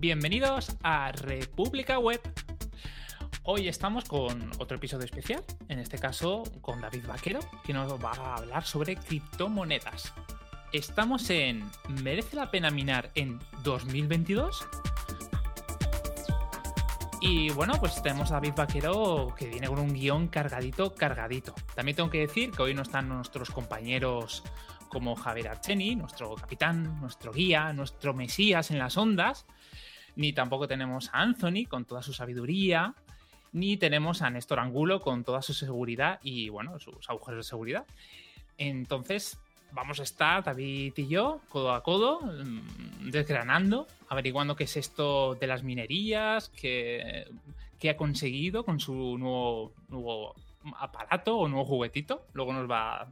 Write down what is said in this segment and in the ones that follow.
Bienvenidos a República Web. Hoy estamos con otro episodio especial, en este caso con David Vaquero, que nos va a hablar sobre criptomonedas. Estamos en ¿Merece la pena minar en 2022? Y bueno, pues tenemos a David Vaquero que viene con un guion cargadito, cargadito. También tengo que decir que hoy no están nuestros compañeros como Javier Archeni, nuestro capitán, nuestro guía, nuestro mesías en las ondas, ni tampoco tenemos a Anthony con toda su sabiduría, ni tenemos a Néstor Angulo con toda su seguridad y bueno, sus agujeros de seguridad. Entonces, vamos a estar, David y yo, codo a codo, mm, desgranando, averiguando qué es esto de las minerías, qué, ha conseguido con su nuevo, nuevo aparato o nuevo juguetito. Luego nos va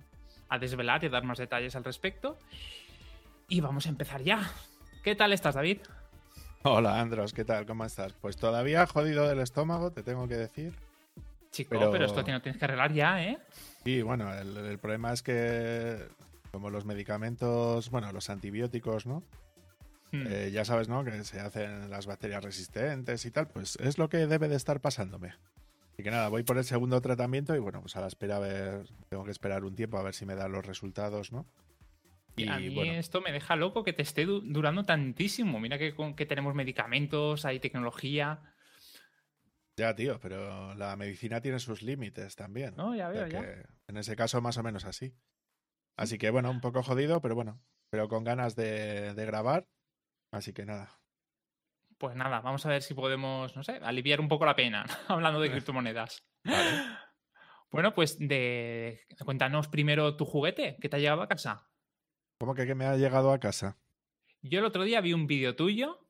a desvelar y a dar más detalles al respecto. Y vamos a empezar ya. ¿Qué tal estás, David? Hola, Andros, ¿qué tal? ¿Cómo estás? Pues todavía jodido del estómago, te tengo que decir. Chico, pero, pero esto no tienes que arreglar ya, ¿eh? Sí, bueno, el problema es que como los medicamentos, bueno, los antibióticos, ¿no? Hmm. Eh, ya sabes, ¿no? Que se hacen las bacterias resistentes y tal, pues es lo que debe de estar pasándome. Así que nada, voy por el segundo tratamiento y bueno, pues a la espera a ver, tengo que esperar un tiempo a ver si me dan los resultados, ¿no? Y a mí esto me deja loco que te esté durando tantísimo. Mira que, que tenemos medicamentos, hay tecnología. Ya, tío, pero la medicina tiene sus límites también. No, ya veo, ya. En ese caso, más o menos así. Así que bueno, un poco jodido, pero bueno, pero con ganas de, grabar. Así que nada. Pues nada, vamos a ver si podemos, no sé, aliviar un poco la pena hablando de criptomonedas. Bueno, pues de... cuéntanos primero tu juguete que te ha llegado a casa. ¿Cómo que, que me ha llegado a casa? Yo el otro día vi un vídeo tuyo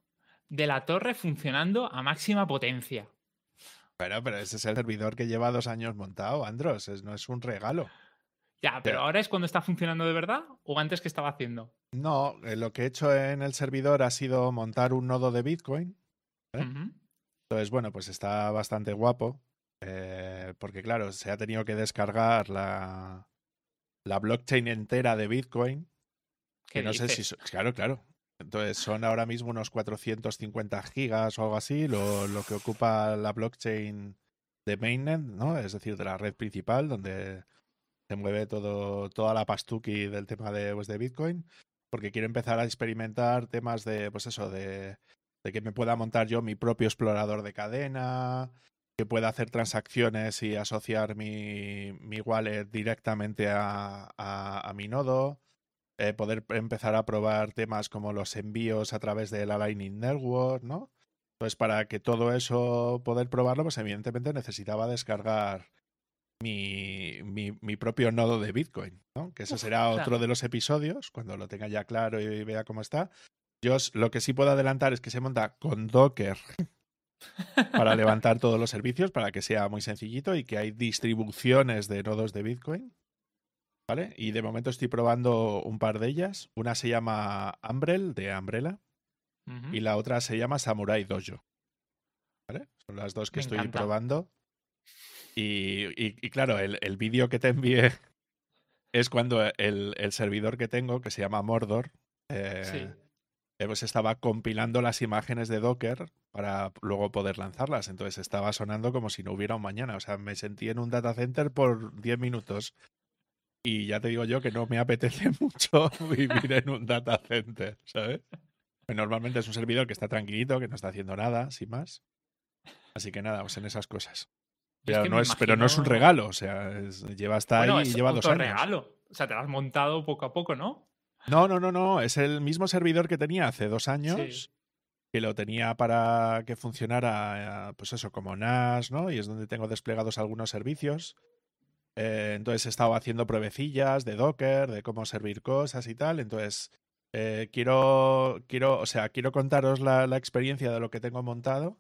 de la torre funcionando a máxima potencia. Bueno, pero ese es el servidor que lleva dos años montado, Andros, no es un regalo. Ya, pero, ahora es cuando está funcionando de verdad o antes que estaba haciendo. No, eh, lo que he hecho en el servidor ha sido montar un nodo de Bitcoin. Entonces, bueno, pues está bastante guapo. Eh, porque, claro, se ha tenido que descargar la, la blockchain entera de Bitcoin. Que no sé si. Claro, claro. Entonces, son ahora mismo unos 450 gigas o algo así, lo, lo que ocupa la blockchain de mainnet, ¿no? Es decir, de la red principal, donde se mueve todo, toda la pastuki del tema de, pues, de Bitcoin, porque quiero empezar a experimentar temas de, pues eso, de, de, que me pueda montar yo mi propio explorador de cadena, que pueda hacer transacciones y asociar mi, mi wallet directamente a, a, mi nodo, eh, poder empezar a probar temas como los envíos a través de la Lightning Network, ¿no? Pues para que todo eso poder probarlo, pues evidentemente necesitaba descargar mi, mi, propio nodo de Bitcoin, ¿no? Que ese será otro de los episodios, cuando lo tenga ya claro y vea cómo está. Yo lo que sí puedo adelantar es que se monta con Docker para levantar todos los servicios, para que sea muy sencillito y que hay distribuciones de nodos de Bitcoin. ¿Vale? Y de momento estoy probando un par de ellas. Una se llama Umbrel, de Umbrella, y la otra se llama Samurai Dojo. ¿Vale? Son las dos que estoy probando. Y, claro, el, vídeo que te envié es cuando el, servidor que tengo, que se llama Mordor, eh, eh, pues estaba compilando las imágenes de Docker para luego poder lanzarlas. Entonces estaba sonando como si no hubiera un mañana. O sea, me sentí en un data center por 10 minutos. Y ya te digo yo que no me apetece mucho vivir en un data center, ¿sabes? Pues normalmente es un servidor que está tranquilito, que no está haciendo nada, sin más. Así que nada, pues en esas cosas. Pero, no es, pero no es un regalo, o sea, lleva hasta ahí y lleva dos años. regalo. O sea, te lo has montado poco a poco, ¿no? No, no, no, no. Es el mismo servidor que tenía hace dos años. Que lo tenía para que funcionara, pues eso, como NAS, ¿no? Y es donde tengo desplegados algunos servicios. Eh, entonces he estado haciendo pruebecillas de Docker, de cómo servir cosas y tal. Entonces, eh, quiero, quiero, o sea, quiero contaros la, la experiencia de lo que tengo montado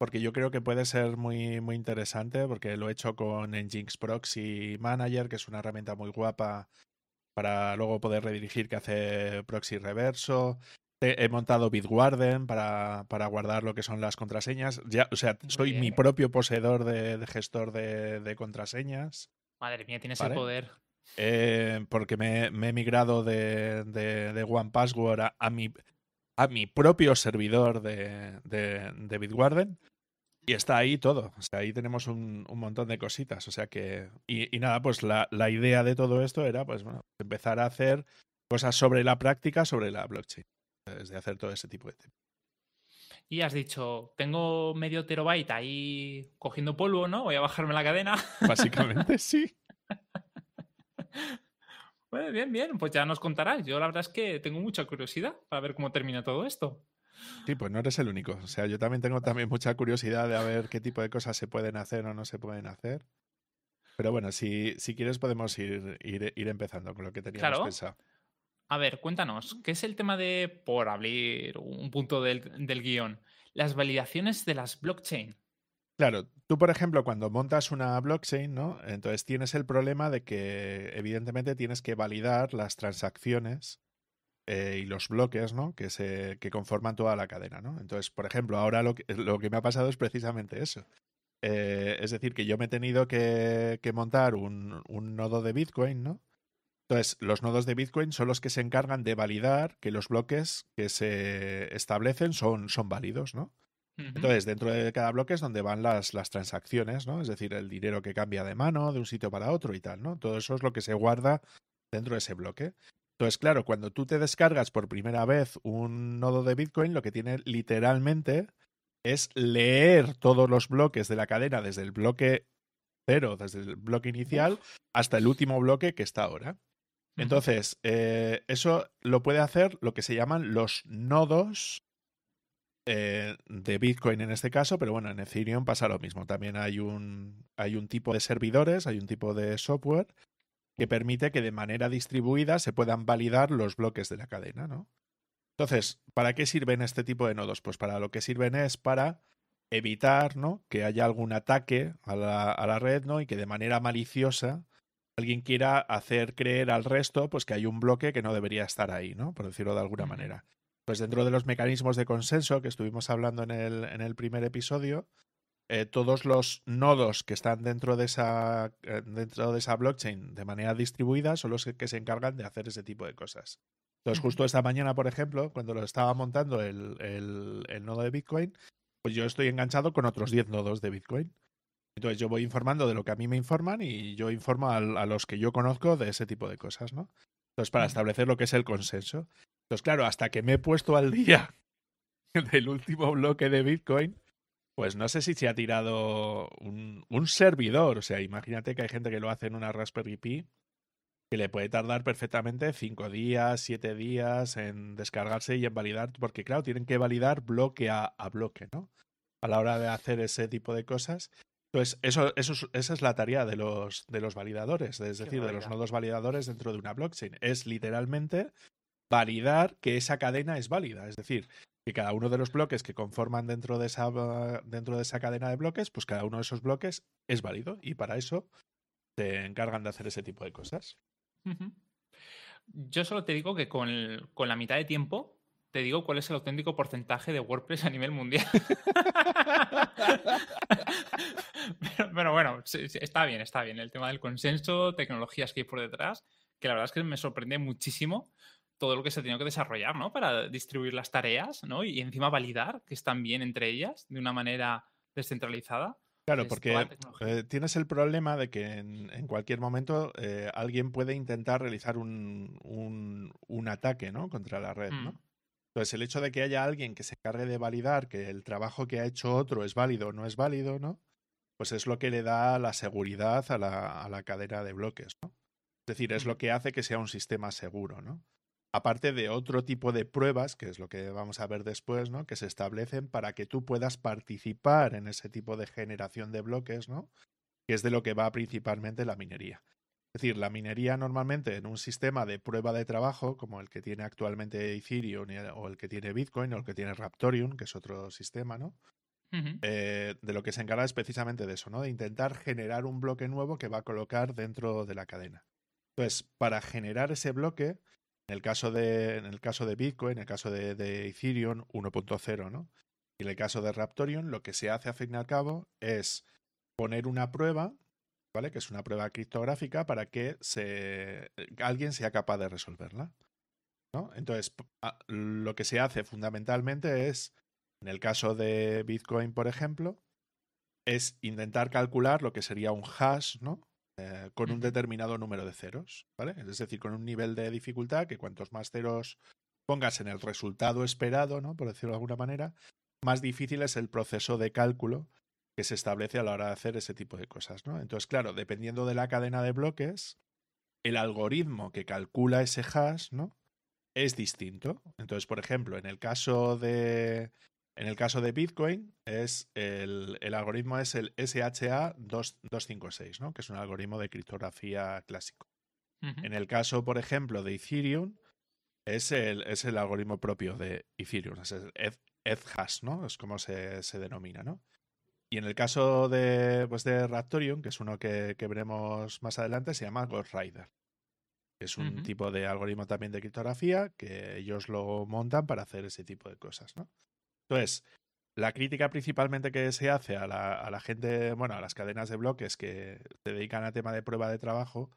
porque yo creo que puede ser muy, muy interesante, porque lo he hecho con Nginx Proxy Manager, que es una herramienta muy guapa para luego poder redirigir que hace proxy reverso. He, montado Bitwarden para, para, guardar lo que son las contraseñas. Ya, o sea, soy mi propio poseedor de, gestor de, contraseñas. Madre mía, tienes el poder. Eh, porque me, he migrado de, de, One Password a, mi, a mi propio servidor de, de, Bitwarden y está ahí todo. O sea, ahí tenemos un, montón de cositas. O sea que. Y, nada, pues la, la, idea de todo esto era, pues bueno, empezar a hacer cosas sobre la práctica, sobre la blockchain. Desde hacer todo ese tipo de temas. Y has dicho, tengo medio terabyte ahí cogiendo polvo, ¿no? Voy a bajarme la cadena. Básicamente sí. Bueno, bien, bien, pues ya nos contarás. Yo la verdad es que tengo mucha curiosidad para ver cómo termina todo esto. Sí, pues no eres el único. O sea, yo también tengo también mucha curiosidad de ver qué tipo de cosas se pueden hacer o no se pueden hacer. Pero bueno, si, si quieres podemos ir, ir, empezando con lo que teníamos claro. pensado. A ver, cuéntanos, ¿qué es el tema de, por abrir un punto del, del guion, las validaciones de las blockchain? Claro, tú por ejemplo cuando montas una blockchain, ¿no? Entonces tienes el problema de que evidentemente tienes que validar las transacciones eh, y los bloques, ¿no? Que, se, que conforman toda la cadena, ¿no? Entonces, por ejemplo, ahora lo que, lo que me ha pasado es precisamente eso. Eh, es decir, que yo me he tenido que, que montar un, un, nodo de Bitcoin, ¿no? Entonces, los nodos de Bitcoin son los que se encargan de validar que los bloques que se establecen son, son válidos, ¿no? Entonces, dentro de cada bloque es donde van las, las transacciones, ¿no? Es decir, el dinero que cambia de mano de un sitio para otro y tal, ¿no? Todo eso es lo que se guarda dentro de ese bloque. Entonces, claro, cuando tú te descargas por primera vez un nodo de Bitcoin, lo que tiene literalmente es leer todos los bloques de la cadena desde el bloque cero, desde el bloque inicial, hasta el último bloque que está ahora. Entonces, eh, eso lo puede hacer lo que se llaman los nodos eh, de Bitcoin en este caso, pero bueno, en Ethereum pasa lo mismo. También hay un, hay un tipo de servidores, hay un tipo de software que permite que de manera distribuida se puedan validar los bloques de la cadena, ¿no? Entonces, ¿para qué sirven este tipo de nodos? Pues para lo que sirven es para evitar, ¿no? Que haya algún ataque a la, a la red, ¿no? Y que de manera maliciosa alguien quiera hacer creer al resto, pues que hay un bloque que no debería estar ahí, ¿no? Por decirlo de alguna manera pues dentro de los mecanismos de consenso que estuvimos hablando en el, en el primer episodio, eh, todos los nodos que están dentro de, esa, eh, dentro de esa blockchain de manera distribuida son los que, se encargan de hacer ese tipo de cosas. Entonces, justo esta mañana, por ejemplo, cuando lo estaba montando el, el, nodo de Bitcoin, pues yo estoy enganchado con otros 10 nodos de Bitcoin. Entonces yo voy informando de lo que a mí me informan y yo informo a, a los que yo conozco de ese tipo de cosas, ¿no? Entonces, para establecer lo que es el consenso. Entonces, claro, hasta que me he puesto al día del último bloque de Bitcoin, pues no sé si se ha tirado un, un, servidor. O sea, imagínate que hay gente que lo hace en una Raspberry Pi que le puede tardar perfectamente cinco días, siete días en descargarse y en validar, porque claro, tienen que validar bloque a, a bloque, ¿no? A la hora de hacer ese tipo de cosas. Entonces, eso, eso, esa es la tarea de los, de los validadores, es decir, de los nodos validadores dentro de una blockchain. Es literalmente validar que esa cadena es válida. Es decir, que cada uno de los bloques que conforman dentro de esa, dentro de esa cadena de bloques, pues cada uno de esos bloques es válido. Y para eso se encargan de hacer ese tipo de cosas. Yo solo te digo que con, con la mitad de tiempo te digo cuál es el auténtico porcentaje de WordPress a nivel mundial. pero, bueno, está bien, está bien. El tema del consenso, tecnologías que hay por detrás, que la verdad es que me sorprende muchísimo todo lo que se ha tenido que desarrollar, ¿no? Para distribuir las tareas, ¿no? Y encima validar que están bien entre ellas de una manera descentralizada. Claro, porque eh, tienes el problema de que en, cualquier momento eh, alguien puede intentar realizar un, un, ataque, ¿no? Contra la red, ¿no? Entonces, el hecho de que haya alguien que se encargue de validar que el trabajo que ha hecho otro es válido o no es válido, ¿no? Pues es lo que le da la seguridad a la, a la cadena de bloques, ¿no? Es decir, es lo que hace que sea un sistema seguro, ¿no? aparte de otro tipo de pruebas, que es lo que vamos a ver después, ¿no? que se establecen para que tú puedas participar en ese tipo de generación de bloques, ¿no? que es de lo que va principalmente la minería. Es decir, la minería normalmente en un sistema de prueba de trabajo, como el que tiene actualmente Ethereum o el que tiene Bitcoin o el que tiene Raptorium, que es otro sistema, ¿no? Eh, de lo que se encarga es precisamente de eso, ¿no? De intentar generar un bloque nuevo que va a colocar dentro de la cadena. Entonces, para generar ese bloque, en el caso de, en el caso de Bitcoin, en el caso de, Ethereum 1.0, ¿no? Y en el caso de Raptorium, lo que se hace a fin y al cabo es poner una prueba, ¿vale? Que es una prueba criptográfica para que se, alguien sea capaz de resolverla. ¿no? Entonces, lo que se hace fundamentalmente es, en el caso de Bitcoin, por ejemplo, es intentar calcular lo que sería un hash, ¿no? Eh, con un determinado número de ceros, ¿vale? Es decir, con un nivel de dificultad que cuantos más ceros pongas en el resultado esperado, ¿no? Por decirlo de alguna manera, más difícil es el proceso de cálculo que se establece a la hora de hacer ese tipo de cosas, ¿no? Entonces, claro, dependiendo de la cadena de bloques, el algoritmo que calcula ese hash, ¿no? Es distinto. Entonces, por ejemplo, en el caso de en el caso de Bitcoin, es el, el algoritmo es el SHA-256, ¿no? que es un algoritmo de criptografía clásico. En el caso, por ejemplo, de Ethereum, es el, es el algoritmo propio de Ethereum, es el Ethash, ¿no? Es como se, se, denomina, ¿no? Y en el caso de, pues de Raptorium, que es uno que, que veremos más adelante, se llama Ghost Rider. Es un tipo de algoritmo también de criptografía que ellos lo montan para hacer ese tipo de cosas, ¿no? Entonces, la crítica principalmente que se hace a la, gente, bueno, a las cadenas de bloques que se dedican a tema de prueba de trabajo,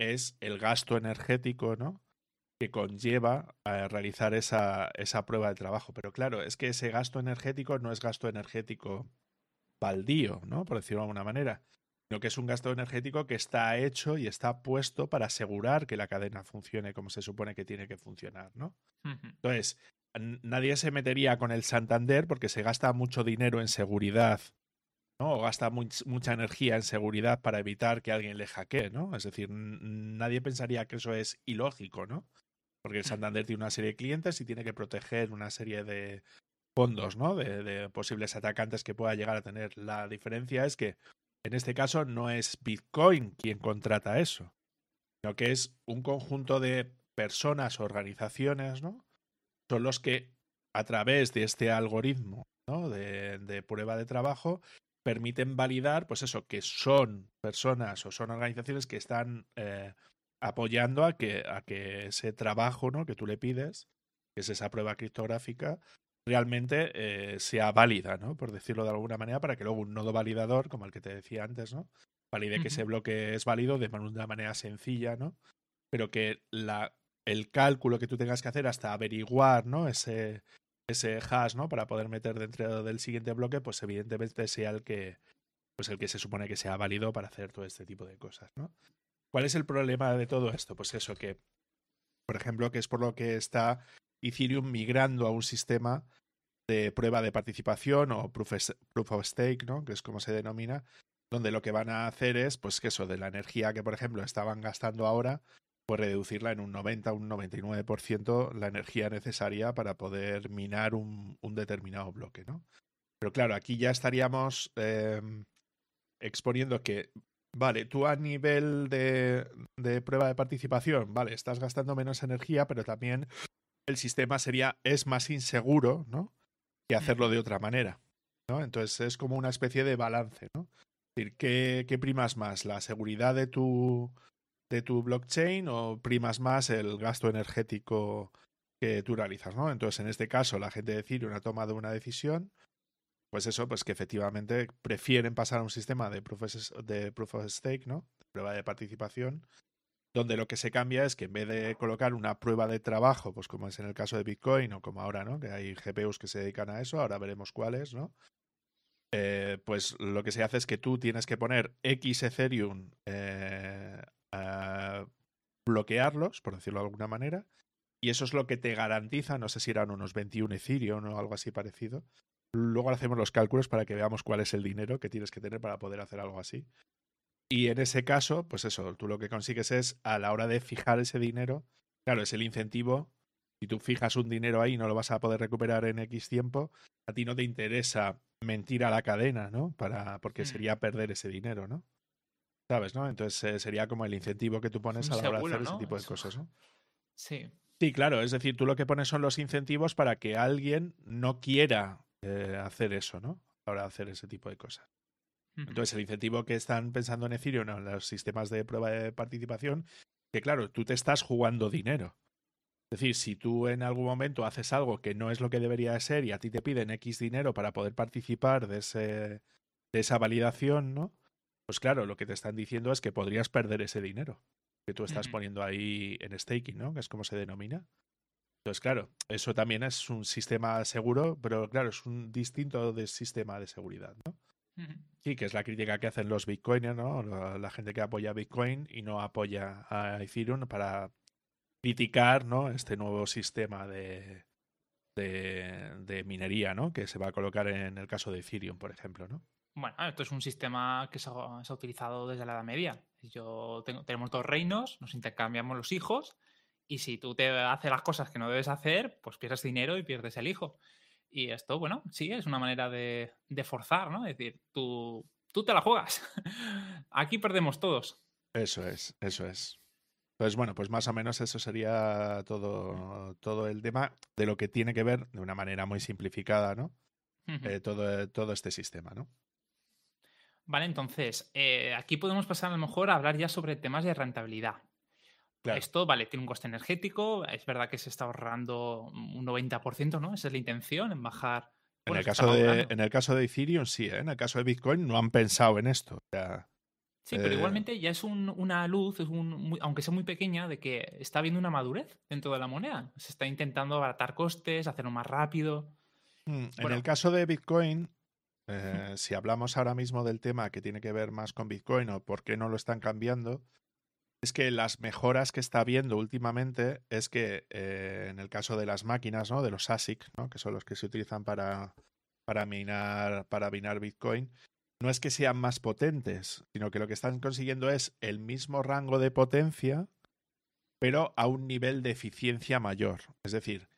es el gasto energético, ¿no? que conlleva a realizar esa, esa prueba de trabajo. Pero claro, es que ese gasto energético no es gasto energético baldío, ¿no? Por decirlo de alguna manera, sino que es un gasto energético que está hecho y está puesto para asegurar que la cadena funcione como se supone que tiene que funcionar, ¿no? Entonces, nadie se metería con el Santander porque se gasta mucho dinero en seguridad, ¿no? O gasta mucha energía en seguridad para evitar que alguien le hackee, ¿no? Es decir, nadie pensaría que eso es ilógico, ¿no? Porque el. Santander tiene una serie de clientes y tiene que proteger una serie de fondos, ¿no? De, posibles atacantes que pueda llegar a tener. La diferencia es que en este caso no es Bitcoin quien contrata eso, sino que es un conjunto de personas, organizaciones, ¿no? son los que a través de este algoritmo ¿no? de, de, prueba de trabajo permiten validar, pues eso, que son personas o son organizaciones que están eh, apoyando a que, a que ese trabajo ¿no? que tú le pides, que es esa prueba criptográfica, realmente eh, sea válida, ¿no? Por decirlo de alguna manera, para que luego un nodo validador, como el que te decía antes, ¿no? Valide que ese bloque es válido de una manera sencilla, ¿no? Pero que la el cálculo que tú tengas que hacer hasta averiguar, ¿no? Ese, ese hash, ¿no? Para poder meter dentro del siguiente bloque, pues evidentemente sea el que, pues el que se supone que sea válido para hacer todo este tipo de cosas, ¿no? ¿Cuál es el problema de todo esto? Pues eso que, por ejemplo, que es por lo que está Ethereum migrando a un sistema de prueba de participación o proof, of stake, ¿no? Que es como se denomina, donde lo que van a hacer es, pues que eso, de la energía que, por ejemplo, estaban gastando ahora, pues reducirla en un 90, un 99% la energía necesaria para poder minar un, determinado bloque, ¿no? Pero claro, aquí ya estaríamos em, exponiendo que, vale, tú a nivel de, de prueba de participación, vale, estás gastando menos energía, pero también el sistema sería, es más inseguro, ¿no? Que hacerlo de otra manera, ¿no? Entonces es como una especie de balance, ¿no? Es decir, ¿qué, qué primas más? ¿La seguridad de tu, de tu blockchain o primas más el gasto energético que tú realizas, ¿no? Entonces, en este caso, la gente de Ethereum ha tomado una decisión, pues eso, pues que efectivamente prefieren pasar a un sistema de proof of, de proof of stake, ¿no? De prueba de participación, donde lo que se cambia es que en vez de colocar una prueba de trabajo, pues como es en el caso de Bitcoin o como ahora, ¿no? Que hay GPUs que se dedican a eso, ahora veremos cuáles, ¿no? Eh, pues lo que se hace es que tú tienes que poner X Ethereum eh, bloquearlos, por decirlo de alguna manera, y eso es lo que te garantiza, no sé si eran unos 21 Ethereum o algo así parecido. Luego hacemos los cálculos para que veamos cuál es el dinero que tienes que tener para poder hacer algo así. Y en ese caso, pues eso, tú lo que consigues es a la hora de fijar ese dinero, claro, es el incentivo. Si tú fijas un dinero ahí, no lo vas a poder recuperar en X tiempo. A ti no te interesa mentir a la cadena, ¿no? Para, porque mm. sería perder ese dinero, ¿no? ¿Sabes, no? Entonces eh, sería como el incentivo que tú pones a la hora de hacer ese tipo de cosas, ¿no? Sí. Sí, claro, es decir, tú lo que pones son los incentivos para que alguien no quiera eh, hacer eso, ¿no? A la hora de hacer ese tipo de cosas. Entonces, el incentivo que están pensando en Ethereum, en los sistemas de prueba de participación, que claro, tú te estás jugando dinero. Es decir, si tú en algún momento haces algo que no es lo que debería de ser y a ti te piden X dinero para poder participar de, ese, de esa validación, ¿no? Pues claro, lo que te están diciendo es que podrías perder ese dinero que tú estás poniendo ahí en staking, ¿no? Que es como se denomina. Entonces, claro, eso también es un sistema seguro, pero claro, es un distinto de sistema de seguridad, ¿no? Sí, que es la crítica que hacen los bitcoiners, ¿no? La, gente que apoya Bitcoin y no apoya a Ethereum para criticar, ¿no? Este nuevo sistema de, de, minería, ¿no? Que se va a colocar en el caso de Ethereum, por ejemplo, ¿no? Bueno, esto es un sistema que se ha, utilizado desde la Edad Media. Yo tengo, tenemos dos reinos, nos intercambiamos los hijos y si tú te haces las cosas que no debes hacer, pues pierdes dinero y pierdes el hijo. Y esto, bueno, sí, es una manera de, forzar, ¿no? Es decir, tú, tú te la juegas. Aquí perdemos todos. Eso es, eso es. Entonces, bueno, pues más o menos eso sería todo, todo el tema de lo que tiene que ver, de una manera muy simplificada, ¿no? Eh, todo, todo este sistema, ¿no? Vale, entonces, eh, aquí podemos pasar a lo mejor a hablar ya sobre temas de rentabilidad. Esto, vale, tiene un coste energético, es verdad que se está ahorrando un 90%, ¿no? Esa es la intención, en bajar... en, el caso de, en el caso de Ethereum, sí, ¿eh? en el caso de Bitcoin no han pensado en esto. sí, pero eh, igualmente ya es una luz, es un, aunque sea muy pequeña, de que está habiendo una madurez dentro de la moneda. Se está intentando abaratar costes, hacerlo más rápido. Mm, en el caso de Bitcoin, eh, si hablamos ahora mismo del tema que tiene que ver más con Bitcoin o por qué no lo están cambiando, es que las mejoras que está viendo últimamente es que eh, en el caso de las máquinas, ¿no? De los ASIC, ¿no? Que son los que se utilizan para, para minar, para minar Bitcoin, no es que sean más potentes, sino que lo que están consiguiendo es el mismo rango de potencia, pero a un nivel de eficiencia mayor. Es decir,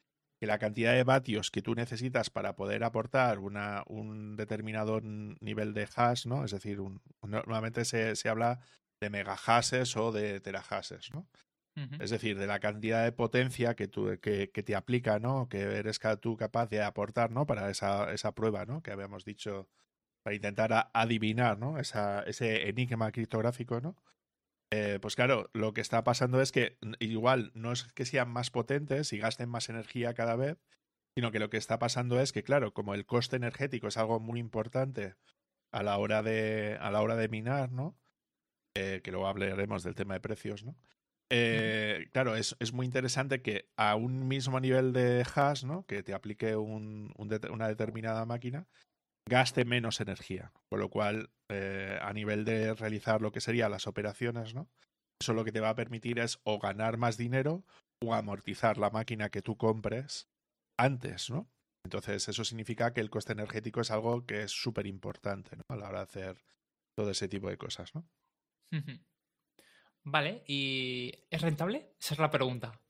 que la cantidad de vatios que tú necesitas para poder aportar una, un determinado nivel de hash, ¿no? Es decir, un, normalmente se, se habla de megahashes o de terahashes, ¿no? Es decir, de la cantidad de potencia que, tú, que, te aplica, ¿no? Que eres tú capaz de aportar, ¿no? Para esa, esa prueba, ¿no? Que habíamos dicho, para intentar adivinar, ¿no? Esa, ese enigma criptográfico, ¿no? Eh, pues claro, lo que está pasando es que igual no es que sean más potentes y gasten más energía cada vez, sino que lo que está pasando es que, claro, como el coste energético es algo muy importante a la hora de, a la hora de minar, ¿no? Eh, que luego hablaremos del tema de precios, ¿no? Eh, claro, es, es, muy interesante que a un mismo nivel de hash, ¿no? Que te aplique un, una determinada máquina, gaste menos energía. Con lo cual, eh, a nivel de realizar lo que serían las operaciones, ¿no? Eso lo que te va a permitir es o ganar más dinero o amortizar la máquina que tú compres antes, ¿no? Entonces, eso significa que el coste energético es algo que es súper importante ¿no? a la hora de hacer todo ese tipo de cosas, ¿no? Vale, ¿y es rentable? Esa es la pregunta.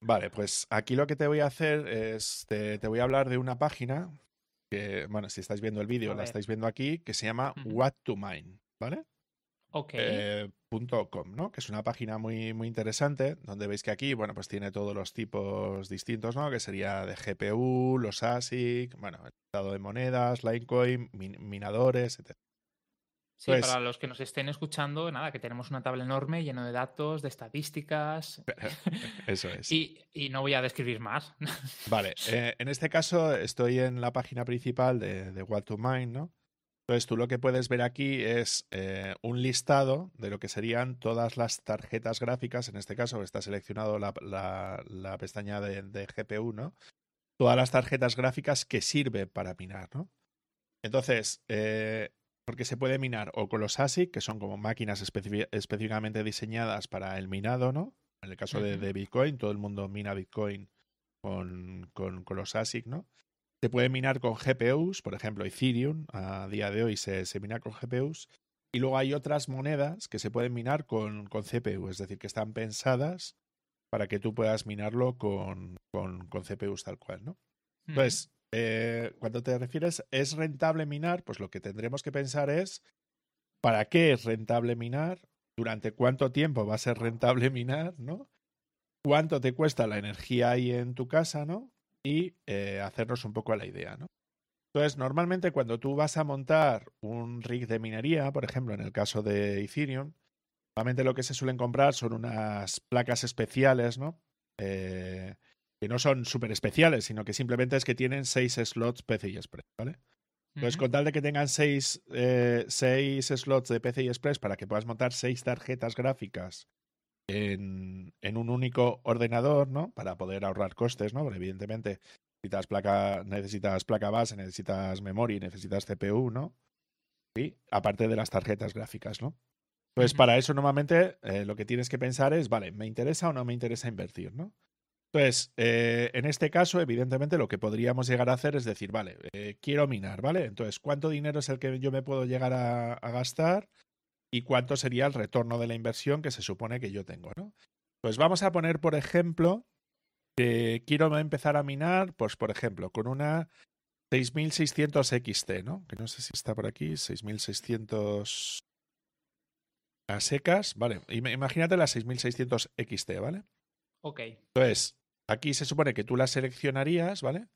Vale, pues aquí lo que te voy a hacer es, te, voy a hablar de una página que, bueno, si estáis viendo el vídeo, la estáis viendo aquí, que se llama What to Mine, ¿vale? Ok. Eh, .com, ¿no? Que es una página muy, muy interesante, donde veis que aquí, bueno, pues tiene todos los tipos distintos, ¿no? Que sería de GPU, los ASIC, bueno, el estado de monedas, Litecoin, minadores, etc. Sí, pues para los que nos estén escuchando, nada, que tenemos una tabla enorme llena de datos, de estadísticas. Eso es. y, no voy a describir más. Vale, eh, en este caso estoy en la página principal de, de What to Mine, ¿no? Entonces tú lo que puedes ver aquí es eh, un listado de lo que serían todas las tarjetas gráficas, en este caso está seleccionado la, la, pestaña de, de, GPU, ¿no? Todas las tarjetas gráficas que sirven para minar, ¿no? Entonces, eh, porque se puede minar o con los ASIC, que son como máquinas específicamente diseñadas para el minado, ¿no? En el caso de, Bitcoin, todo el mundo mina Bitcoin con, con, los ASIC, ¿no? Se puede minar con GPUs, por ejemplo, Ethereum a día de hoy se, se mina con GPUs. Y luego hay otras monedas que se pueden minar con, con CPU, es decir, que están pensadas para que tú puedas minarlo con, con, con CPUs tal cual, ¿no? Entonces, eh, cuando te refieres, ¿es rentable minar? Pues lo que tendremos que pensar es, ¿para qué es rentable minar? ¿Durante cuánto tiempo va a ser rentable minar? ¿No? ¿Cuánto te cuesta la energía ahí en tu casa? ¿No? Y eh, hacernos un poco la idea, ¿no? Entonces, normalmente cuando tú vas a montar un rig de minería, por ejemplo, en el caso de Ethereum, normalmente lo que se suelen comprar son unas placas especiales, ¿no? Eh, que no son súper especiales, sino que simplemente es que tienen seis slots PCI Express, ¿vale? Entonces, con tal de que tengan seis, eh, seis slots de PCI Express para que puedas montar seis tarjetas gráficas en, en, un único ordenador, ¿no? Para poder ahorrar costes, ¿no? Porque evidentemente necesitas placa, necesitas placa base, necesitas memoria, necesitas CPU, ¿no? Y aparte de las tarjetas gráficas, ¿no? Pues para eso normalmente eh, lo que tienes que pensar es, vale, ¿me interesa o no me interesa invertir, ¿no? Entonces, eh, en este caso, evidentemente, lo que podríamos llegar a hacer es decir, vale, eh, quiero minar, ¿vale? Entonces, ¿cuánto dinero es el que yo me puedo llegar a, gastar? ¿Y cuánto sería el retorno de la inversión que se supone que yo tengo, ¿no? Pues vamos a poner, por ejemplo, que quiero empezar a minar, pues, por ejemplo, con una 6600 XT, ¿no? Que no sé si está por aquí, 6600 a secas, vale. Imagínate la 6600 XT, ¿vale? Ok. Entonces, aquí se supone que tú las seleccionarías, ¿vale?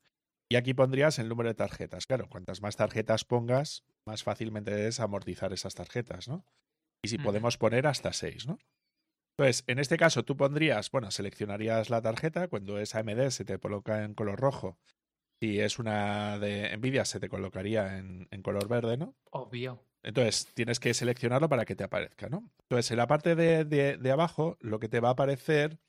Y aquí pondrías el número de tarjetas. Claro, cuantas más tarjetas pongas, más fácilmente es amortizar esas tarjetas, ¿no? Y si podemos poner hasta seis, ¿no? Entonces, en este caso tú pondrías, bueno, seleccionarías la tarjeta, cuando es AMD se te coloca en color rojo. Si es una de Nvidia se te colocaría en, color verde, ¿no? Obvio. Entonces, tienes que seleccionarlo para que te aparezca, ¿no? Entonces, en la parte de, de abajo, lo que te va a aparecer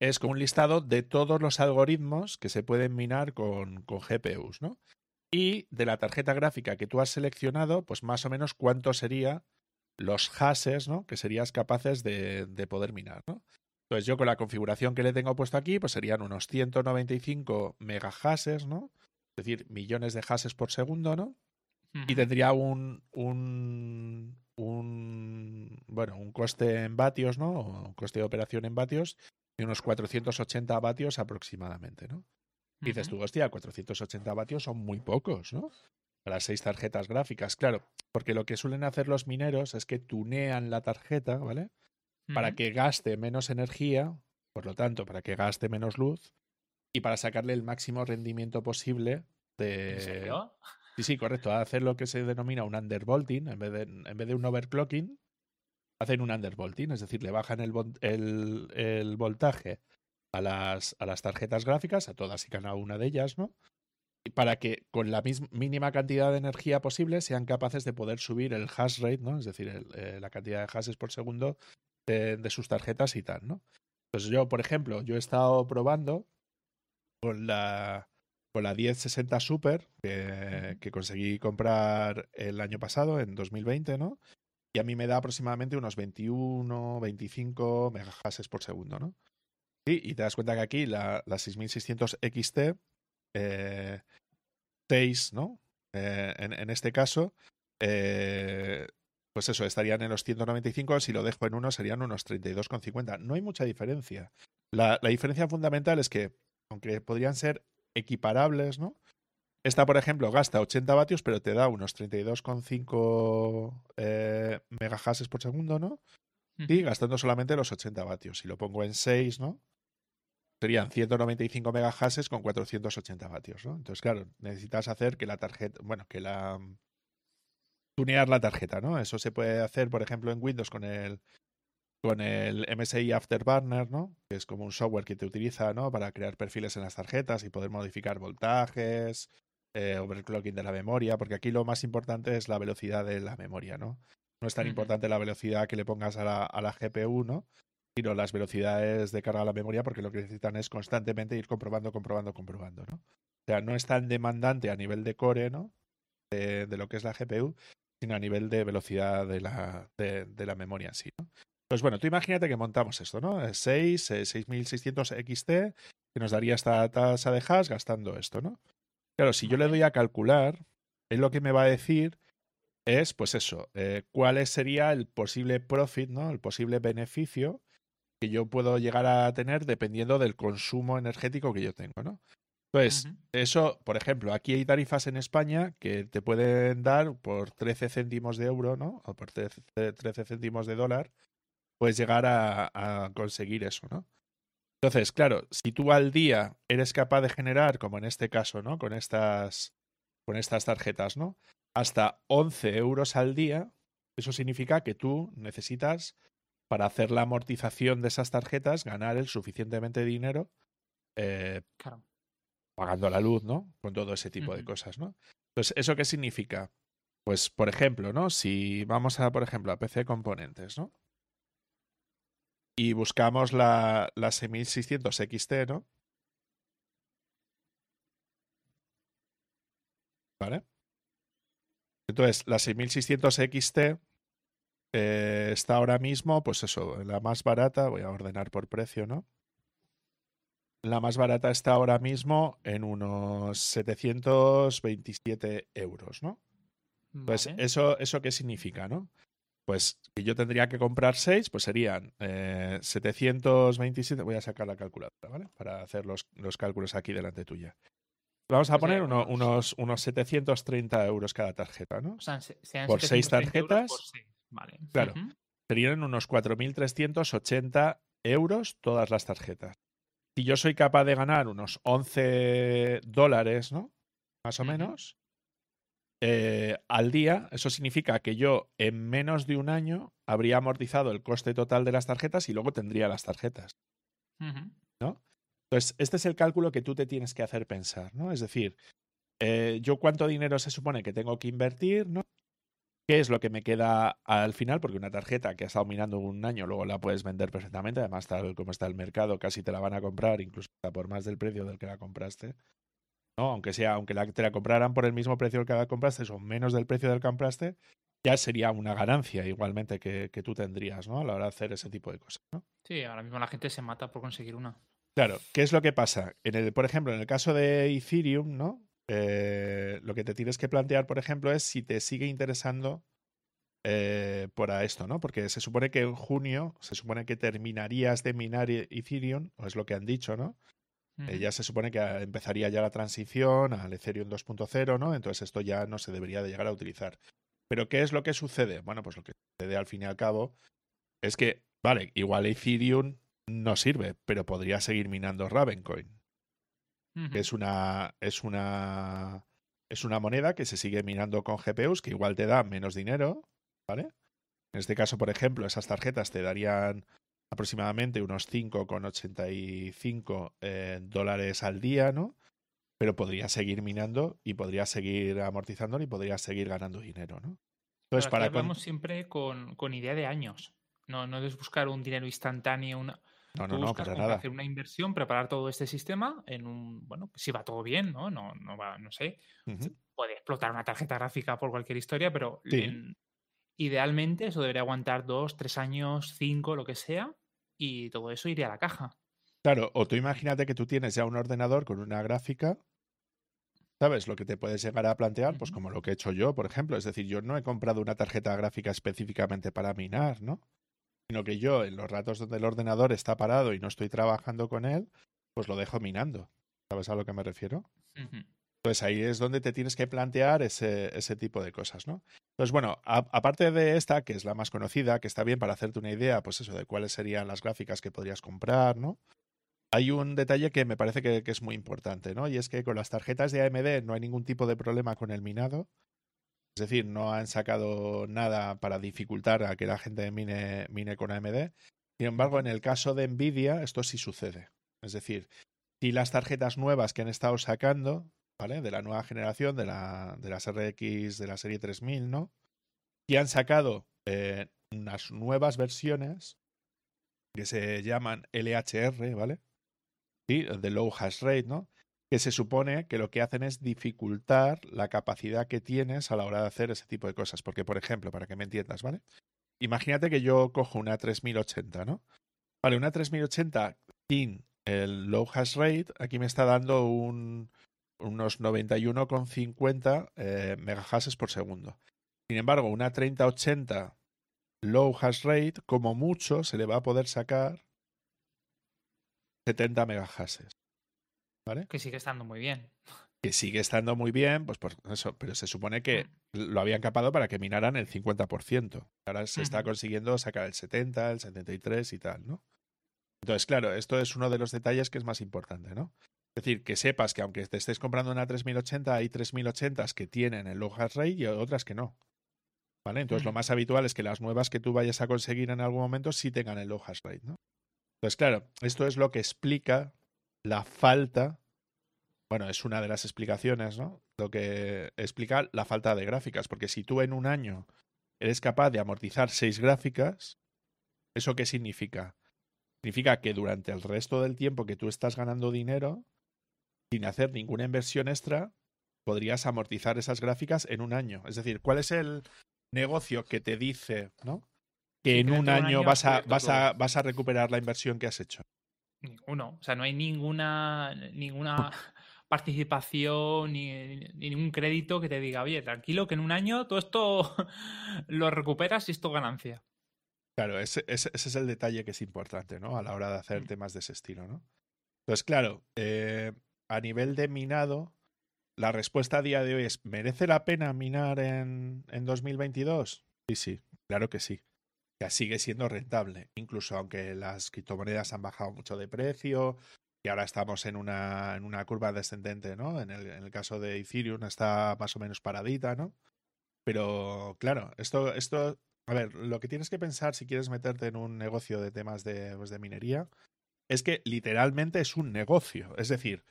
es como un listado de todos los algoritmos que se pueden minar con, con, GPUs, ¿no? Y de la tarjeta gráfica que tú has seleccionado, pues más o menos cuánto sería los hashes, ¿no? Que serías capaces de, de poder minar, ¿no? Entonces yo con la configuración que le tengo puesto aquí, pues serían unos 195 megahashes, ¿no? Es decir, millones de hashes por segundo, ¿no? Y tendría un, un, un, bueno, un coste en vatios, ¿no? un coste de operación en vatios de unos 480 vatios aproximadamente, ¿no? Dices tú, hostia, 480 vatios son muy pocos, ¿no? Para seis tarjetas gráficas, claro, porque lo que suelen hacer los mineros es que tunean la tarjeta, ¿vale? Para que gaste menos energía, por lo tanto, para que gaste menos luz y para sacarle el máximo rendimiento posible de... ¿En serio? Sí, sí, correcto. Hacer lo que se denomina un undervolting en vez de, en vez de un overclocking, hacen un undervolting, es decir, le bajan el, el, voltaje a las, a las tarjetas gráficas, a todas y cada una de ellas, ¿no? para que con la mínima cantidad de energía posible sean capaces de poder subir el hash rate, ¿no? Es decir, eh, la cantidad de hashes por segundo de, sus tarjetas y tal, ¿no? Entonces yo, por ejemplo, yo he estado probando con la, con la 1060 Super que, que conseguí comprar el año pasado, en 2020, ¿no? Y a mí me da aproximadamente unos 21, 25 megahashes por segundo, ¿no? Sí, y te das cuenta que aquí la, 6600 XT, eh, 6, ¿no? Eh, en, este caso, eh, pues eso, estarían en los 195, si lo dejo en uno serían unos 32,50. No hay mucha diferencia. La, la diferencia fundamental es que, aunque podrían ser equiparables, ¿no? Esta, por ejemplo, gasta 80 vatios, pero te da unos 32,5 eh, megahashes por segundo, ¿no? Y gastando solamente los 80 vatios. Si lo pongo en 6, ¿no? Serían 195 megahashes con 480 vatios, ¿no? Entonces, claro, necesitas hacer que la tarjeta, bueno, que la... tunear la tarjeta, ¿no? Eso se puede hacer, por ejemplo, en Windows con el con el MSI Afterburner, ¿no? Que es como un software que te utiliza, ¿no? Para crear perfiles en las tarjetas y poder modificar voltajes, eh, overclocking de la memoria, porque aquí lo más importante es la velocidad de la memoria, ¿no? No es tan importante la velocidad que le pongas a la, a la GPU, ¿no? Sino las velocidades de carga a la memoria, porque lo que necesitan es constantemente ir comprobando, comprobando, comprobando, ¿no? O sea, no es tan demandante a nivel de core, ¿no? De, lo que es la GPU, sino a nivel de velocidad de la, de, la memoria en sí, ¿no? Pues bueno, tú imagínate que montamos esto, ¿no? 6, 6600 XT, que nos daría esta tasa de hash gastando esto, ¿no? Claro, si yo le doy a calcular, él lo que me va a decir es, pues eso, eh, cuál sería el posible profit, ¿no? El posible beneficio que yo puedo llegar a tener dependiendo del consumo energético que yo tengo, ¿no? Entonces, eso, por ejemplo, aquí hay tarifas en España que te pueden dar por 13 céntimos de euro, ¿no? O por 13, céntimos de dólar, puedes llegar a, a conseguir eso, ¿no? Entonces, claro, si tú al día eres capaz de generar, como en este caso, ¿no? Con estas, con estas tarjetas, ¿no? Hasta 11 euros al día, eso significa que tú necesitas, para hacer la amortización de esas tarjetas, ganar el suficientemente dinero eh, pagando la luz, ¿no? Con todo ese tipo de cosas, ¿no? Entonces, ¿eso qué significa? Pues, por ejemplo, ¿no? Si vamos a, por ejemplo, a PC Componentes, ¿no? Y buscamos la, la 6600 XT, ¿no? ¿Vale? Entonces, la 6600 XT eh, está ahora mismo, pues eso, la más barata, voy a ordenar por precio, ¿no? La más barata está ahora mismo en unos 727 euros, ¿no? Pues eso, ¿eso qué significa, no? Pues que yo tendría que comprar 6, pues serían 727. Eh, voy a sacar la calculadora, ¿vale? Para hacer los, los cálculos aquí delante tuya. Vamos a pues poner unos, unos 730 euros cada tarjeta, ¿no? por 6 tarjetas. Vale. Claro. Serían unos 4.380 euros todas las tarjetas. Si yo soy capaz de ganar unos 11 dólares, ¿no? Más o menos. Eh, al día, eso significa que yo en menos de un año habría amortizado el coste total de las tarjetas y luego tendría las tarjetas. ¿No? Entonces, este es el cálculo que tú te tienes que hacer pensar, ¿no? Es decir, eh, yo cuánto dinero se supone que tengo que invertir, ¿no? ¿Qué es lo que me queda al final? Porque una tarjeta que ha estado mirando un año, luego la puedes vender perfectamente. Además, tal como está el mercado, casi te la van a comprar, incluso por más del precio del que la compraste. ¿No? Aunque sea, aunque la, te la compraran por el mismo precio del que la compraste o menos del precio del que compraste, ya sería una ganancia igualmente que, que, tú tendrías, ¿no? A la hora de hacer ese tipo de cosas, ¿no? Sí, ahora mismo la gente se mata por conseguir una. Claro, ¿qué es lo que pasa? En el, por ejemplo, en el caso de Ethereum, ¿no? Eh, lo que te tienes que plantear, por ejemplo, es si te sigue interesando eh, por esto, ¿no? Porque se supone que en junio, se supone que terminarías de minar Ethereum, o es lo que han dicho, ¿no? Eh, ya se supone que empezaría ya la transición al Ethereum 2.0, ¿no? Entonces esto ya no se debería de llegar a utilizar. Pero ¿qué es lo que sucede? Bueno, pues lo que sucede al fin y al cabo es que, vale, igual Ethereum no sirve, pero podría seguir minando Ravencoin. que es una. es una. es una moneda que se sigue minando con GPUs, que igual te da menos dinero, ¿vale? En este caso, por ejemplo, esas tarjetas te darían aproximadamente unos 5,85 eh, dólares al día, ¿no? Pero podría seguir minando y podría seguir amortizando y podría seguir ganando dinero, ¿no? Entonces, para hablamos siempre con, con, idea de años. No, no es buscar un dinero instantáneo, una, no, no, no, para nada. Hacer una inversión, preparar todo este sistema en un, bueno, si va todo bien, ¿no? No, no va, no sé. Puede explotar una tarjeta gráfica por cualquier historia, pero idealmente eso debería aguantar dos, tres años, cinco, lo que sea, y todo eso iría a la caja. Claro, o tú imagínate que tú tienes ya un ordenador con una gráfica, ¿sabes? Lo que te puedes llegar a plantear, pues como lo que he hecho yo, por ejemplo. Es decir, yo no he comprado una tarjeta gráfica específicamente para minar, ¿no? sino que yo en los ratos donde el ordenador está parado y no estoy trabajando con él, pues lo dejo minando. ¿Sabes a lo que me refiero? Pues ahí es donde te tienes que plantear ese, ese tipo de cosas, ¿no? Entonces, bueno, aparte de esta, que es la más conocida, que está bien para hacerte una idea, pues eso, de cuáles serían las gráficas que podrías comprar, ¿no? Hay un detalle que me parece que, que es muy importante, ¿no? Y es que con las tarjetas de AMD no hay ningún tipo de problema con el minado. Es decir, no han sacado nada para dificultar a que la gente mine, mine con AMD. Sin embargo, en el caso de Nvidia, esto sí sucede. Es decir, si las tarjetas nuevas que han estado sacando, ¿vale? De la nueva generación, de, la, de las RX de la serie 3000, ¿no? Y han sacado eh, unas nuevas versiones que se llaman LHR, ¿vale? Sí, de Low Hash Rate, ¿no? que se supone que lo que hacen es dificultar la capacidad que tienes a la hora de hacer ese tipo de cosas. Porque, por ejemplo, para que me entiendas, ¿vale? Imagínate que yo cojo una 3080, ¿no? Vale, una 3080 sin el low hash rate, aquí me está dando un, unos 91,50 eh, megahashes por segundo. Sin embargo, una 3080 low hash rate, como mucho, se le va a poder sacar 70 megahashes. Que sigue estando muy bien. Que sigue estando muy bien, pues por eso, pero se supone que mm. lo habían capado para que minaran el 50%. Ahora se está consiguiendo sacar el 70, el 73 y tal, ¿no? Entonces, claro, esto es uno de los detalles que es más importante, ¿no? Es decir, que sepas que aunque te estés comprando una 3080, hay 3080 que tienen el low hash rate y otras que no. ¿Vale? Entonces, lo más habitual es que las nuevas que tú vayas a conseguir en algún momento sí tengan el low hash rate, ¿no? Entonces, claro, esto es lo que explica la falta, bueno, es una de las explicaciones, ¿no? Lo que explica la falta de gráficas, porque si tú en un año eres capaz de amortizar seis gráficas, ¿eso qué significa? significa que durante el resto del tiempo que tú estás ganando dinero, sin hacer ninguna inversión extra, podrías amortizar esas gráficas en un año. Es decir, ¿cuál es el negocio que te dice, ¿no? Que en un año, vas, a, vas, a, vas a recuperar la inversión que has hecho. Ninguno. O sea, no hay ninguna, ninguna participación ni, ningún crédito que te diga, oye, tranquilo, que en un año todo esto lo recuperas y esto ganancia. Claro, ese, es el detalle que es importante, ¿no? A la hora de hacer mm. temas de ese estilo, ¿no? Entonces, claro, eh, a nivel de minado, la respuesta a día de hoy es, ¿merece la pena minar en, en 2022? Sí, sí, claro que sí. Ya sigue siendo rentable, incluso aunque las criptomonedas han bajado mucho de precio y ahora estamos en una, en una curva descendente, ¿no? En el, en el caso de Ethereum está más o menos paradita, ¿no? Pero claro, esto, esto, a ver, lo que tienes que pensar si quieres meterte en un negocio de temas de, pues, de minería es que literalmente es un negocio. Es decir,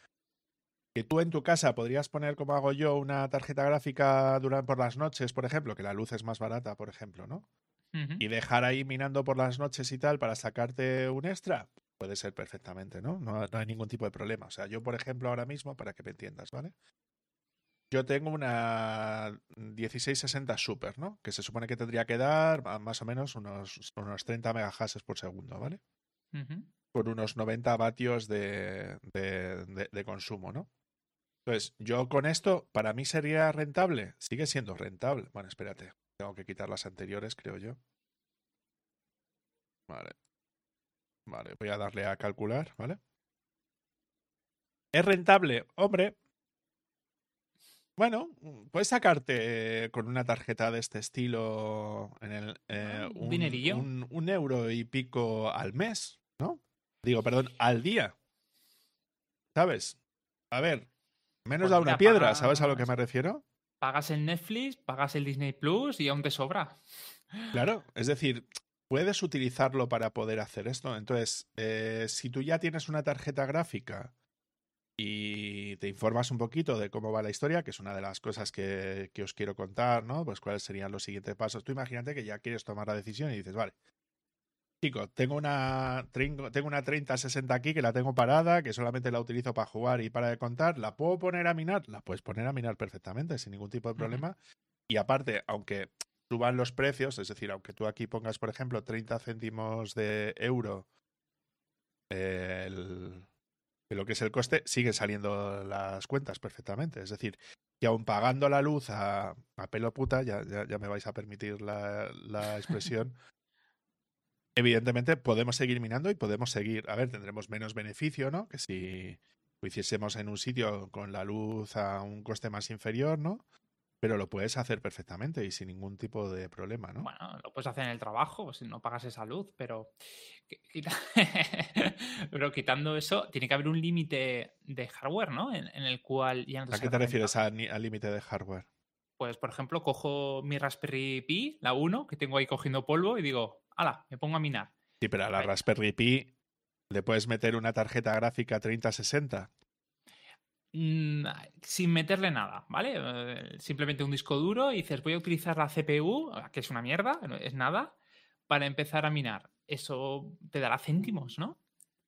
que tú en tu casa podrías poner, como hago yo, una tarjeta gráfica durante, por las noches, por ejemplo, que la luz es más barata, por ejemplo, ¿no? Y dejar ahí minando por las noches y tal para sacarte un extra, puede ser perfectamente, ¿no? ¿no? hay ningún tipo de problema. O sea, yo, por ejemplo, ahora mismo, para que me entiendas, ¿vale? Yo tengo una 1660 Super, ¿no? Que se supone que tendría que dar más o menos unos, unos 30 megahashes por segundo, ¿vale? Con unos 90 vatios de, de consumo, ¿no? Entonces, yo con esto, ¿para mí sería rentable? Sigue siendo rentable. Bueno, espérate. Tengo que quitar las anteriores, creo yo. Vale. Vale, voy a darle a calcular, ¿vale? ¿Es rentable? Hombre. Bueno, puedes sacarte con una tarjeta de este estilo en el, eh, un, un euro y pico al mes, ¿no? Digo, perdón, al día. ¿Sabes? A ver, Menos pues da una piedra, ¿sabes a lo que me refiero? Pagas el Netflix, pagas el Disney Plus y aún te sobra. Claro, es decir, puedes utilizarlo para poder hacer esto. Entonces, eh, si tú ya tienes una tarjeta gráfica y te informas un poquito de cómo va la historia, que es una de las cosas que, que os quiero contar, ¿no? Pues cuáles serían los siguientes pasos. Tú imagínate que ya quieres tomar la decisión y dices, vale, Chicos, tengo una, tengo una 3060 aquí que la tengo parada, que solamente la utilizo para jugar y para contar. ¿La puedo poner a minar? La puedes poner a minar perfectamente, sin ningún tipo de problema. Y aparte, aunque suban los precios, es decir, aunque tú aquí pongas, por ejemplo, 30 céntimos de euro de lo que es el coste, siguen saliendo las cuentas perfectamente. Es decir, que aún pagando la luz a, pelo puta, ya, ya, me vais a permitir la, la expresión, evidentemente podemos seguir minando y podemos seguir, a ver, tendremos menos beneficio, ¿no? Que si lo hiciésemos en un sitio con la luz a un coste más inferior, ¿no? Pero lo puedes hacer perfectamente y sin ningún tipo de problema, ¿no? Bueno, lo puedes hacer en el trabajo, si no pagas esa luz, pero, pero quitando eso, tiene que haber un límite de hardware, ¿no? En, el cual ya no ¿A qué te refieres al límite de hardware? Pues, por ejemplo, cojo mi Raspberry Pi, la 1, que tengo ahí cogiendo polvo, y digo, ala, me pongo a minar. Sí, pero a la Raspberry Pi le puedes meter una tarjeta gráfica 3060. Mm, sin meterle nada, ¿vale? Eh, simplemente un disco duro y dices, voy a utilizar la CPU, que es una mierda, es nada, para empezar a minar. Eso te dará céntimos, ¿no?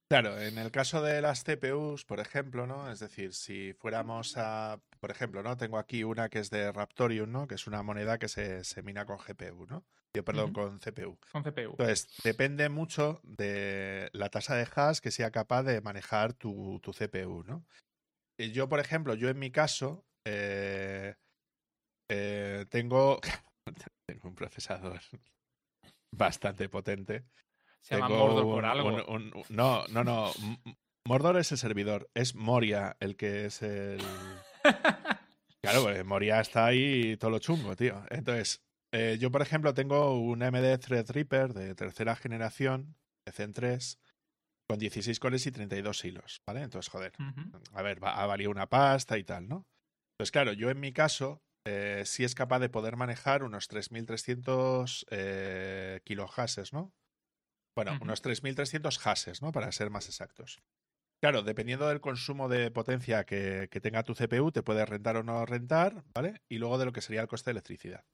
Claro, en el caso de las CPUs, por ejemplo, ¿no? Es decir, si fuéramos a, por ejemplo, ¿no? Tengo aquí una que es de Raptorium, ¿no? Que es una moneda que se, se mina con GPU, ¿no? perdón, con CPU. Con CPU. Entonces, depende mucho de la tasa de hash que sea capaz de manejar tu, tu CPU, ¿no? Yo, por ejemplo, yo en mi caso, eh, eh, tengo, tengo un procesador bastante potente. Se llama Mordor por algo. no, no, no. Mordor es el servidor. Es Moria el que es el. Claro, pues Moria está ahí todo lo chungo, tío. Entonces, eh, yo, por ejemplo, tengo un AMD Threadripper de tercera generación, de Zen 3, con 16 cores y 32 hilos, ¿vale? Entonces, joder, a ver, va una pasta y tal, ¿no? Pues claro, yo en mi caso eh, sí es capaz de poder manejar unos 3.300 eh, kilohashes, ¿no? Bueno, unos 3.300 hashes, ¿no? Para ser más exactos. Claro, dependiendo del consumo de potencia que, que, tenga tu CPU, te puede rentar o no rentar, ¿vale? Y luego de lo que sería el coste de electricidad.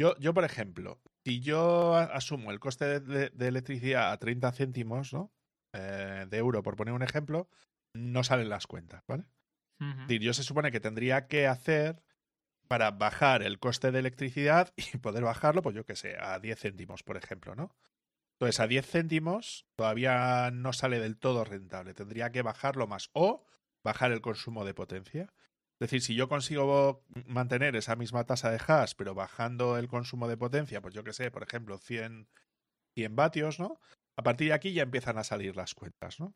Yo, yo, por ejemplo, si yo asumo el coste de, electricidad a 30 céntimos, ¿no? eh, de euro, por poner un ejemplo, no salen las cuentas, ¿vale? Es decir, yo se supone que tendría que hacer para bajar el coste de electricidad y poder bajarlo, pues yo qué sé, a 10 céntimos, por ejemplo, ¿no? Entonces, a 10 céntimos todavía no sale del todo rentable. Tendría que bajarlo más o bajar el consumo de potencia. Es decir, si yo consigo mantener esa misma tasa de hash, pero bajando el consumo de potencia, pues yo qué sé, por ejemplo, 100, 100 vatios, ¿no? A partir de aquí ya empiezan a salir las cuentas, ¿no?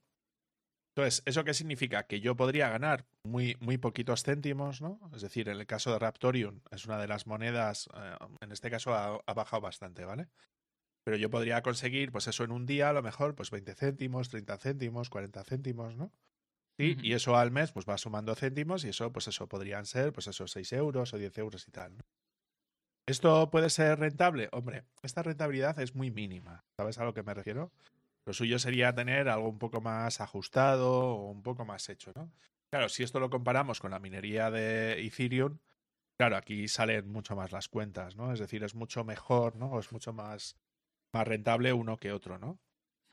Entonces, ¿eso qué significa? Que yo podría ganar muy, muy poquitos céntimos, ¿no? Es decir, en el caso de Raptorium es una de las monedas, eh, en este caso ha, bajado bastante, ¿vale? Pero yo podría conseguir, pues eso en un día, a lo mejor, pues 20 céntimos, 30 céntimos, 40 céntimos, ¿no? ¿Sí? Y eso al mes, pues va sumando céntimos y eso, pues eso podrían ser, pues esos 6 euros o 10 euros y tal, ¿no? ¿Esto puede ser rentable? Hombre, esta rentabilidad es muy mínima. ¿Sabes a lo que me refiero? Lo suyo sería tener algo un poco más ajustado o un poco más hecho, ¿no? Claro, si esto lo comparamos con la minería de Ethereum, claro, aquí salen mucho más las cuentas, ¿no? Es decir, es mucho mejor, ¿no? Es mucho más, más rentable uno que otro, ¿no?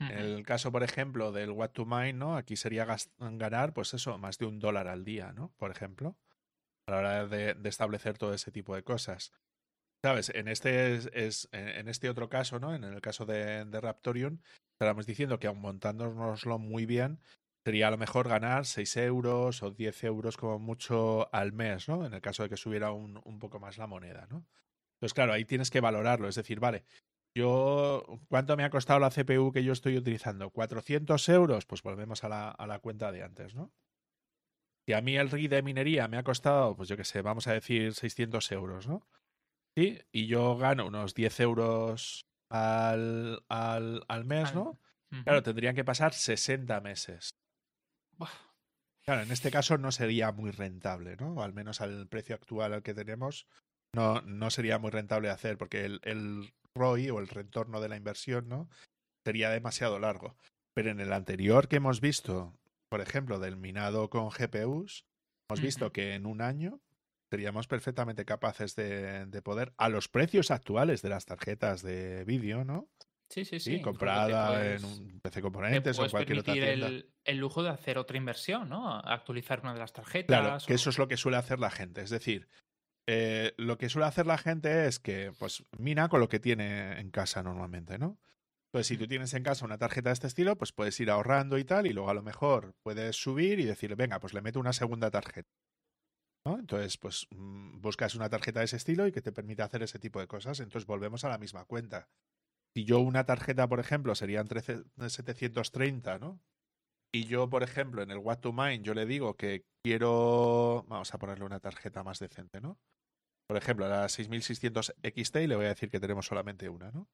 En el caso, por ejemplo, del What to Mine, ¿no? Aquí sería ganar, pues eso, más de un dólar al día, ¿no? Por ejemplo, a la hora de, de establecer todo ese tipo de cosas. ¿Sabes? En este, es, en este otro caso, ¿no? En el caso de, de Raptorium, estábamos diciendo que aun montándonoslo muy bien, sería a lo mejor ganar 6 euros o 10 euros como mucho al mes, ¿no? En el caso de que subiera un, un poco más la moneda, ¿no? Entonces, claro, ahí tienes que valorarlo. Es decir, vale, yo, ¿cuánto me ha costado la CPU que yo estoy utilizando? ¿400 euros? Pues volvemos a la, a la cuenta de antes, ¿no? Si a mí el RI de minería me ha costado, pues yo qué sé, vamos a decir 600 euros, ¿no? Sí, y yo gano unos 10 euros al, al, al mes, ¿no? Claro, tendrían que pasar 60 meses. Claro, en este caso no sería muy rentable, ¿no? O al menos al precio actual al que tenemos, no, no sería muy rentable hacer, porque el, el ROI o el retorno de la inversión, ¿no? Sería demasiado largo. Pero en el anterior que hemos visto, por ejemplo, del minado con GPUs, hemos visto que en un año seríamos perfectamente capaces de, de, poder, a los precios actuales de las tarjetas de vídeo, ¿no? Sí, sí, sí. sí comprada puedes, en un PC Componentes o en cualquier otra tienda. El, el, lujo de hacer otra inversión, ¿no? Actualizar una de las tarjetas. Claro, o... que eso es lo que suele hacer la gente. Es decir, eh, lo que suele hacer la gente es que, pues, mina con lo que tiene en casa normalmente, ¿no? Entonces, si tú tienes en casa una tarjeta de este estilo, pues puedes ir ahorrando y tal, y luego a lo mejor puedes subir y decir, venga, pues le meto una segunda tarjeta. ¿no? Entonces, pues mm, buscas una tarjeta de ese estilo y que te permita hacer ese tipo de cosas. Entonces volvemos a la misma cuenta. Si yo una tarjeta, por ejemplo, serían 13, 730, ¿no? Y yo, por ejemplo, en el What to Mine, yo le digo que quiero. Vamos a ponerle una tarjeta más decente, ¿no? Por ejemplo, la 6600 XT y le voy a decir que tenemos solamente una, ¿no?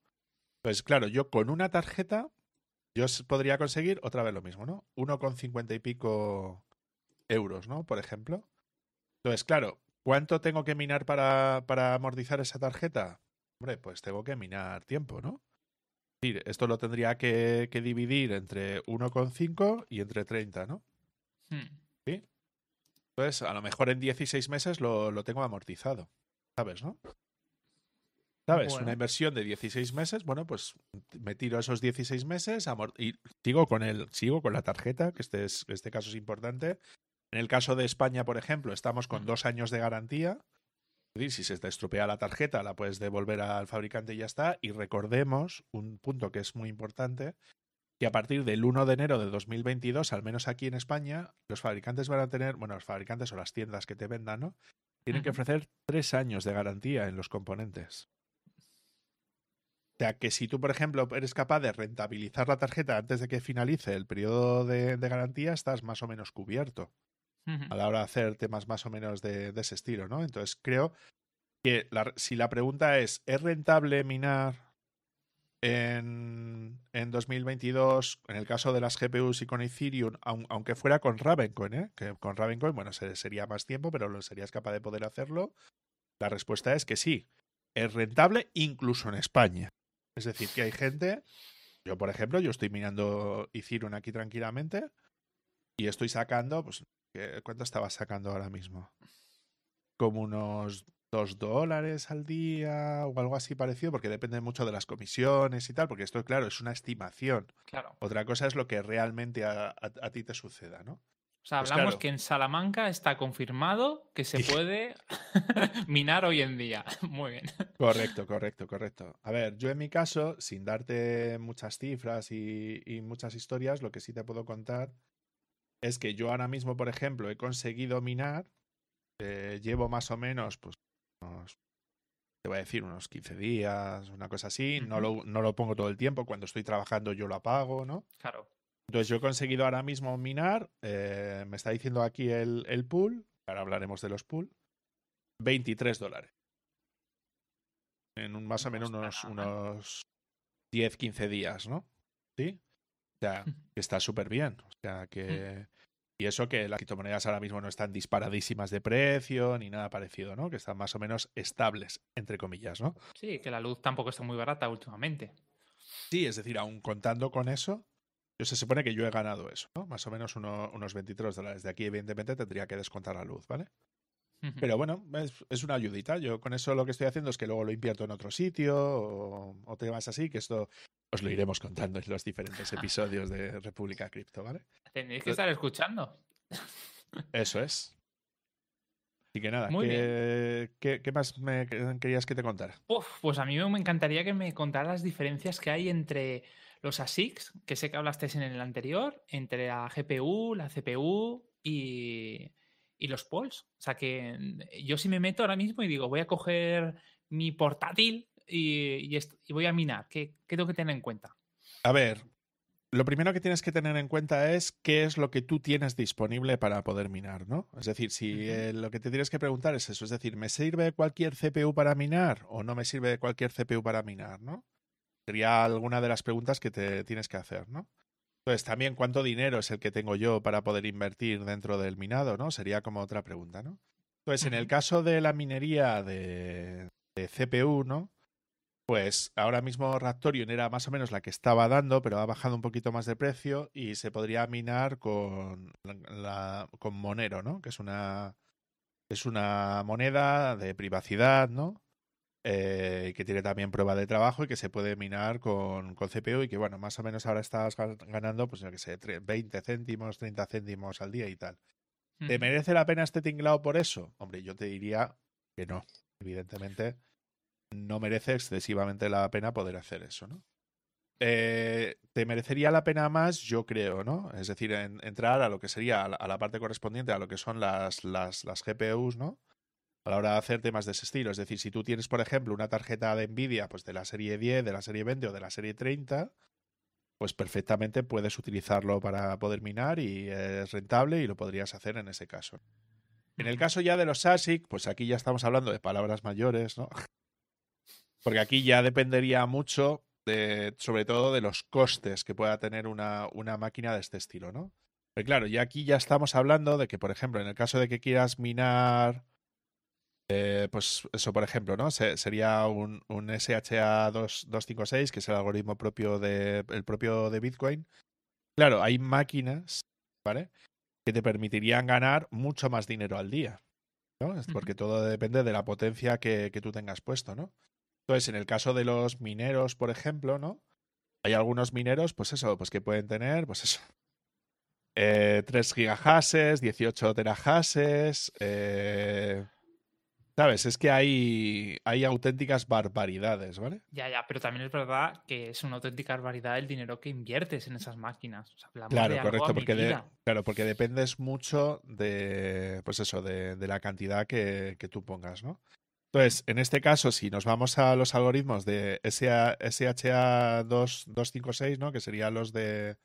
Pues claro, yo con una tarjeta, yo podría conseguir otra vez lo mismo, ¿no? Uno con cincuenta y pico euros, ¿no? Por ejemplo. Entonces, claro, ¿cuánto tengo que minar para, para amortizar esa tarjeta? Hombre, pues tengo que minar tiempo, ¿no? Esto lo tendría que, que dividir entre 1,5 y entre 30, ¿no? Hmm. ¿Sí? Entonces, a lo mejor en 16 meses lo, lo tengo amortizado, ¿sabes, no? ¿Sabes? Bueno. Una inversión de 16 meses, bueno, pues me tiro esos 16 meses y sigo con el, sigo con la tarjeta, que este, es, este caso es importante, en el caso de España, por ejemplo, estamos con dos años de garantía. Es decir, si se te estropea la tarjeta, la puedes devolver al fabricante y ya está. Y recordemos un punto que es muy importante, que a partir del 1 de enero de 2022, al menos aquí en España, los fabricantes van a tener, bueno, los fabricantes o las tiendas que te vendan, ¿no? Tienen que ofrecer tres años de garantía en los componentes. O sea, que si tú, por ejemplo, eres capaz de rentabilizar la tarjeta antes de que finalice el periodo de, de garantía, estás más o menos cubierto a la hora de hacer temas más o menos de, de ese estilo, ¿no? Entonces creo que la, si la pregunta es, ¿es rentable minar en, en 2022 en el caso de las GPUs y con Ethereum, aun, aunque fuera con Ravencoin, ¿eh? que con Ravencoin, bueno, sería más tiempo, pero lo serías capaz de poder hacerlo? La respuesta es que sí, es rentable incluso en España. Es decir, que hay gente, yo por ejemplo, yo estoy minando Ethereum aquí tranquilamente y estoy sacando, pues ¿Cuánto estabas sacando ahora mismo? Como unos 2 dólares al día o algo así parecido, porque depende mucho de las comisiones y tal, porque esto, claro, es una estimación. Claro. Otra cosa es lo que realmente a, ti te suceda, ¿no? O sea, pues hablamos que en Salamanca está confirmado que se puede minar hoy en día. Muy bien. Correcto, correcto, correcto. A ver, yo en mi caso, sin darte muchas cifras y, muchas historias, lo que sí te puedo contar es que yo ahora mismo, por ejemplo, he conseguido minar, eh, llevo más o menos, pues, te voy a decir, unos 15 días, una cosa así. no, lo, no lo pongo todo el tiempo. Cuando estoy trabajando yo lo apago, ¿no? Claro. Entonces yo he conseguido ahora mismo minar, eh, me está diciendo aquí el, el pool, ahora hablaremos de los pool, 23 dólares. En un, más o menos unos, unos 10, 15 días, ¿no? ¿Sí? O sea, que está súper bien. O sea, que... Y eso que las criptomonedas ahora mismo no están disparadísimas de precio ni nada parecido, ¿no? Que están más o menos estables, entre comillas, ¿no? Sí, que la luz tampoco está muy barata últimamente. Sí, es decir, aún contando con eso, yo se supone que yo he ganado eso, ¿no? Más o menos unos 23 dólares. De aquí, evidentemente, tendría que descontar la luz, ¿vale? Pero bueno, es, una ayudita. Yo con eso lo que estoy haciendo es que luego lo invierto en otro sitio o, o temas así, que esto os lo iremos contando en los diferentes episodios de República Cripto, ¿vale? Tenéis que estar escuchando. Eso es. Así que nada, ¿qué, más me querías que te contara? pues a mí me encantaría que me contara las diferencias que hay entre los ASICs, que sé que hablaste en el anterior, entre la GPU, la CPU y, los POLs. O sea que yo si me meto ahora mismo y digo, voy a coger mi portátil y, voy a minar, ¿qué, tengo que tener en cuenta? A ver, lo primero que tienes que tener en cuenta es qué es lo que tú tienes disponible para poder minar, ¿no? Es decir, si lo que te tienes que preguntar es eso, es decir, ¿me sirve cualquier CPU para minar o no me sirve cualquier CPU para minar, ¿no? Sería alguna de las preguntas que te tienes que hacer, ¿no? Entonces, también cuánto dinero es el que tengo yo para poder invertir dentro del minado, ¿no? Sería como otra pregunta, ¿no? Entonces, en el caso de la minería de CPU, ¿no? Pues ahora mismo Raptorion era más o menos la que estaba dando, pero ha bajado un poquito más de precio y se podría minar con, la, con Monero, ¿no? Que es una, es una moneda de privacidad, ¿no? Eh, que tiene también prueba de trabajo y que se puede minar con, con CPU y que, bueno, más o menos ahora estás ganando, pues, yo que sé, 20 céntimos, 30 céntimos al día y tal. ¿Te merece la pena este tinglado por eso? Hombre, yo te diría que no, evidentemente no merece excesivamente la pena poder hacer eso, ¿no? Eh, te merecería la pena más, yo creo, ¿no? Es decir, entrar a lo que sería a la, parte correspondiente a lo que son las, las, las, GPUs, ¿no? A la hora de hacer temas de ese estilo. Es decir, si tú tienes, por ejemplo, una tarjeta de Nvidia, pues de la serie 10, de la serie 20 o de la serie 30, pues perfectamente puedes utilizarlo para poder minar y es rentable y lo podrías hacer en ese caso. En el caso ya de los ASIC, pues aquí ya estamos hablando de palabras mayores, ¿no? Porque aquí ya dependería mucho, de, sobre todo, de los costes que pueda tener una, una máquina de este estilo, ¿no? Pero claro, ya aquí ya estamos hablando de que, por ejemplo, en el caso de que quieras minar, eh, pues eso, por ejemplo, ¿no? sería un, un SHA-256, que es el algoritmo propio de, el propio de Bitcoin. Claro, hay máquinas, ¿vale? Que te permitirían ganar mucho más dinero al día, ¿no? Porque todo depende de la potencia que, que tú tengas puesto, ¿no? Entonces, en el caso de los mineros, por ejemplo, ¿no? Hay algunos mineros, pues eso, pues que pueden tener, pues eso, eh, 3 gigahashes, 18 terahashes, eh, ¿Sabes? Es que hay, hay auténticas barbaridades, ¿vale? Ya, ya, pero también es verdad que es una auténtica barbaridad el dinero que inviertes en esas máquinas. claro, correcto, porque, claro, porque dependes mucho de, pues eso, de, la cantidad que, que, tú pongas, ¿no? Entonces, en este caso, si nos vamos a los algoritmos de SHA-256, ¿no? Que serían los de.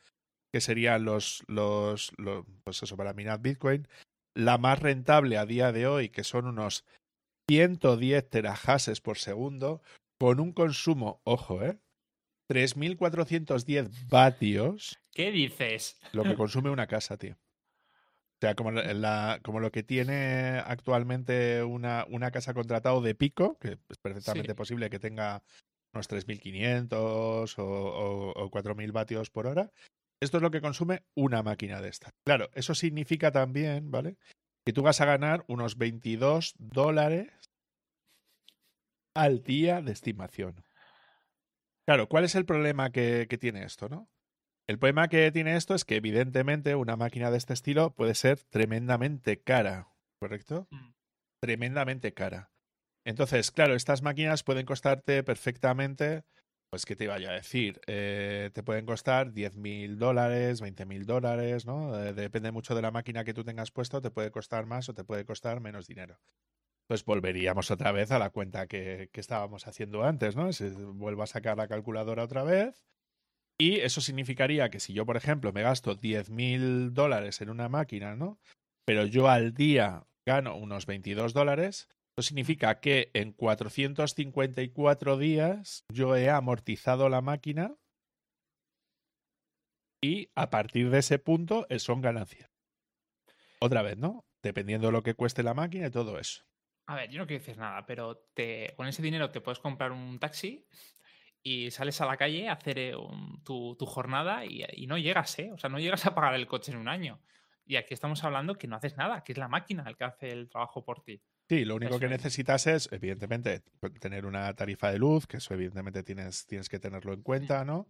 que serían los, los, Pues eso, para minar Bitcoin. La más rentable a día de hoy, que son unos 110 terahashes por segundo, con un consumo, ojo, ¿eh? 3.410 vatios. ¿Qué dices? Lo que consume una casa, tío. O sea, como, la, como lo que tiene actualmente una, una casa contratado de pico, que es perfectamente posible que tenga unos 3.500 o, o, o 4.000 vatios por hora. Esto es lo que consume una máquina de esta. Claro, eso significa también, ¿vale? Que tú vas a ganar unos 22 dólares al día de estimación. Claro, ¿cuál es el problema que, tiene esto, no? El problema que tiene esto es que, evidentemente, una máquina de este estilo puede ser tremendamente cara, ¿correcto? Mm. Tremendamente cara. Entonces, claro, estas máquinas pueden costarte perfectamente, pues, ¿qué te iba a decir? Eh, te pueden costar 10 mil dólares, 20 mil dólares, ¿no? Eh, depende mucho de la máquina que tú tengas puesto, te puede costar más o te puede costar menos dinero pues volveríamos otra vez a la cuenta que, estábamos haciendo antes, ¿no? Se vuelvo a sacar la calculadora otra vez. Y eso significaría que si yo, por ejemplo, me gasto 10 mil dólares en una máquina, ¿no? Pero yo al día gano unos 22 dólares, eso significa que en 454 días yo he amortizado la máquina y a partir de ese punto eh, son ganancias. Otra vez, ¿no? Dependiendo de lo que cueste la máquina y todo eso. A ver, yo no quiero decir nada, pero te, con ese dinero te puedes comprar un taxi y sales a la calle a hacer eh, tu, jornada y, no llegas, ¿eh? O sea, no llegas a pagar el coche en un año. Y aquí estamos hablando que no haces nada, que es la máquina el que hace el trabajo por ti. Sí, lo único que necesitas es, evidentemente, tener una tarifa de luz, que eso evidentemente tienes, tienes que tenerlo en cuenta, ¿no?